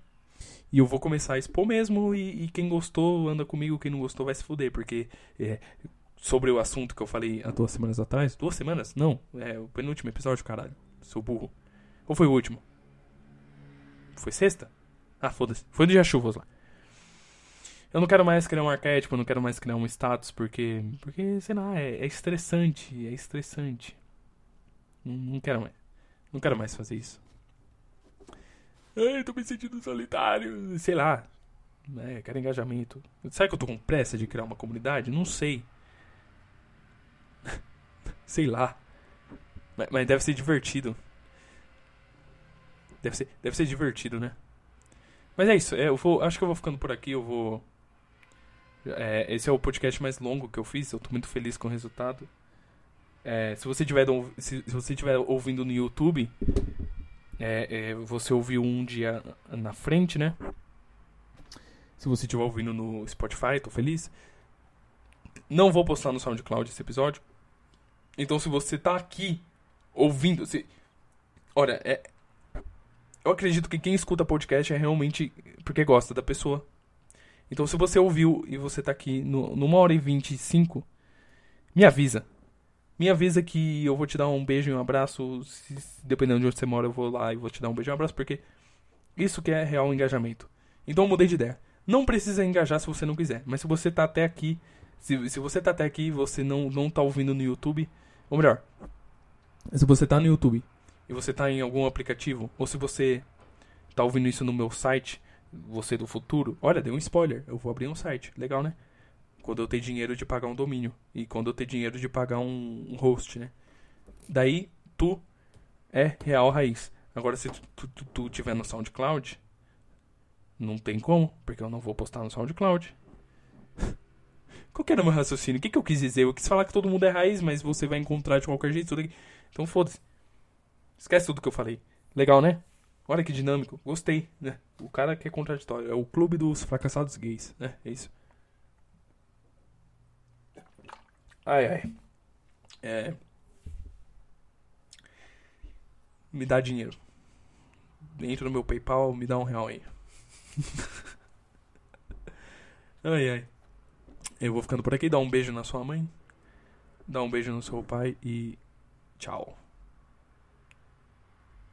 E eu vou começar a expor mesmo. E, e quem gostou, anda comigo. Quem não gostou, vai se fuder. Porque é, sobre o assunto que eu falei há duas semanas atrás. Duas semanas? Não. É o penúltimo episódio, caralho. Sou burro. Ou foi o último? Foi sexta? Ah, foda-se. Foi no dia chuvas lá. Eu não quero mais criar um arquétipo, não quero mais criar um status, porque. Porque, sei lá, é, é estressante. É estressante. Não, não quero mais. Não quero mais fazer isso. Ai, tô me sentindo solitário. Sei lá. É, quero engajamento. Será que eu tô com pressa de criar uma comunidade? Não sei. sei lá. Mas, mas deve ser divertido. Deve ser, deve ser divertido, né? Mas é isso. É, eu vou, acho que eu vou ficando por aqui. Eu vou. É, esse é o podcast mais longo que eu fiz. Eu tô muito feliz com o resultado. É, se você tiver se, se você estiver ouvindo no YouTube, é, é, você ouviu um dia na frente, né? Se você estiver ouvindo no Spotify, tô feliz. Não vou postar no SoundCloud esse episódio. Então, se você tá aqui ouvindo, se... olha, é, eu acredito que quem escuta podcast é realmente porque gosta da pessoa. Então, se você ouviu e você tá aqui no, numa hora e vinte e cinco, me avisa. Me avisa que eu vou te dar um beijo e um abraço. Se, dependendo de onde você mora, eu vou lá e vou te dar um beijo e um abraço, porque isso que é real engajamento. Então, eu mudei de ideia. Não precisa engajar se você não quiser. Mas se você tá até aqui, se, se você tá até aqui e você não, não tá ouvindo no YouTube, ou melhor, se você tá no YouTube e você está em algum aplicativo, ou se você está ouvindo isso no meu site, você do futuro, olha, deu um spoiler, eu vou abrir um site, legal, né? Quando eu ter dinheiro de pagar um domínio e quando eu ter dinheiro de pagar um, um host, né? Daí tu é real raiz. Agora se tu, tu, tu tiver no SoundCloud, não tem como, porque eu não vou postar no SoundCloud. Qual que era o meu raciocínio? O que, que eu quis dizer? Eu quis falar que todo mundo é raiz, mas você vai encontrar de qualquer jeito. Então foda-se. Esquece tudo que eu falei. Legal, né? Olha que dinâmico. Gostei, né? O cara que é contraditório. É o clube dos fracassados gays, né? É isso. Ai, ai. É. Me dá dinheiro. Entra no meu PayPal, me dá um real aí. ai, ai. Eu vou ficando por aqui. Dá um beijo na sua mãe. Dá um beijo no seu pai e. Tchau.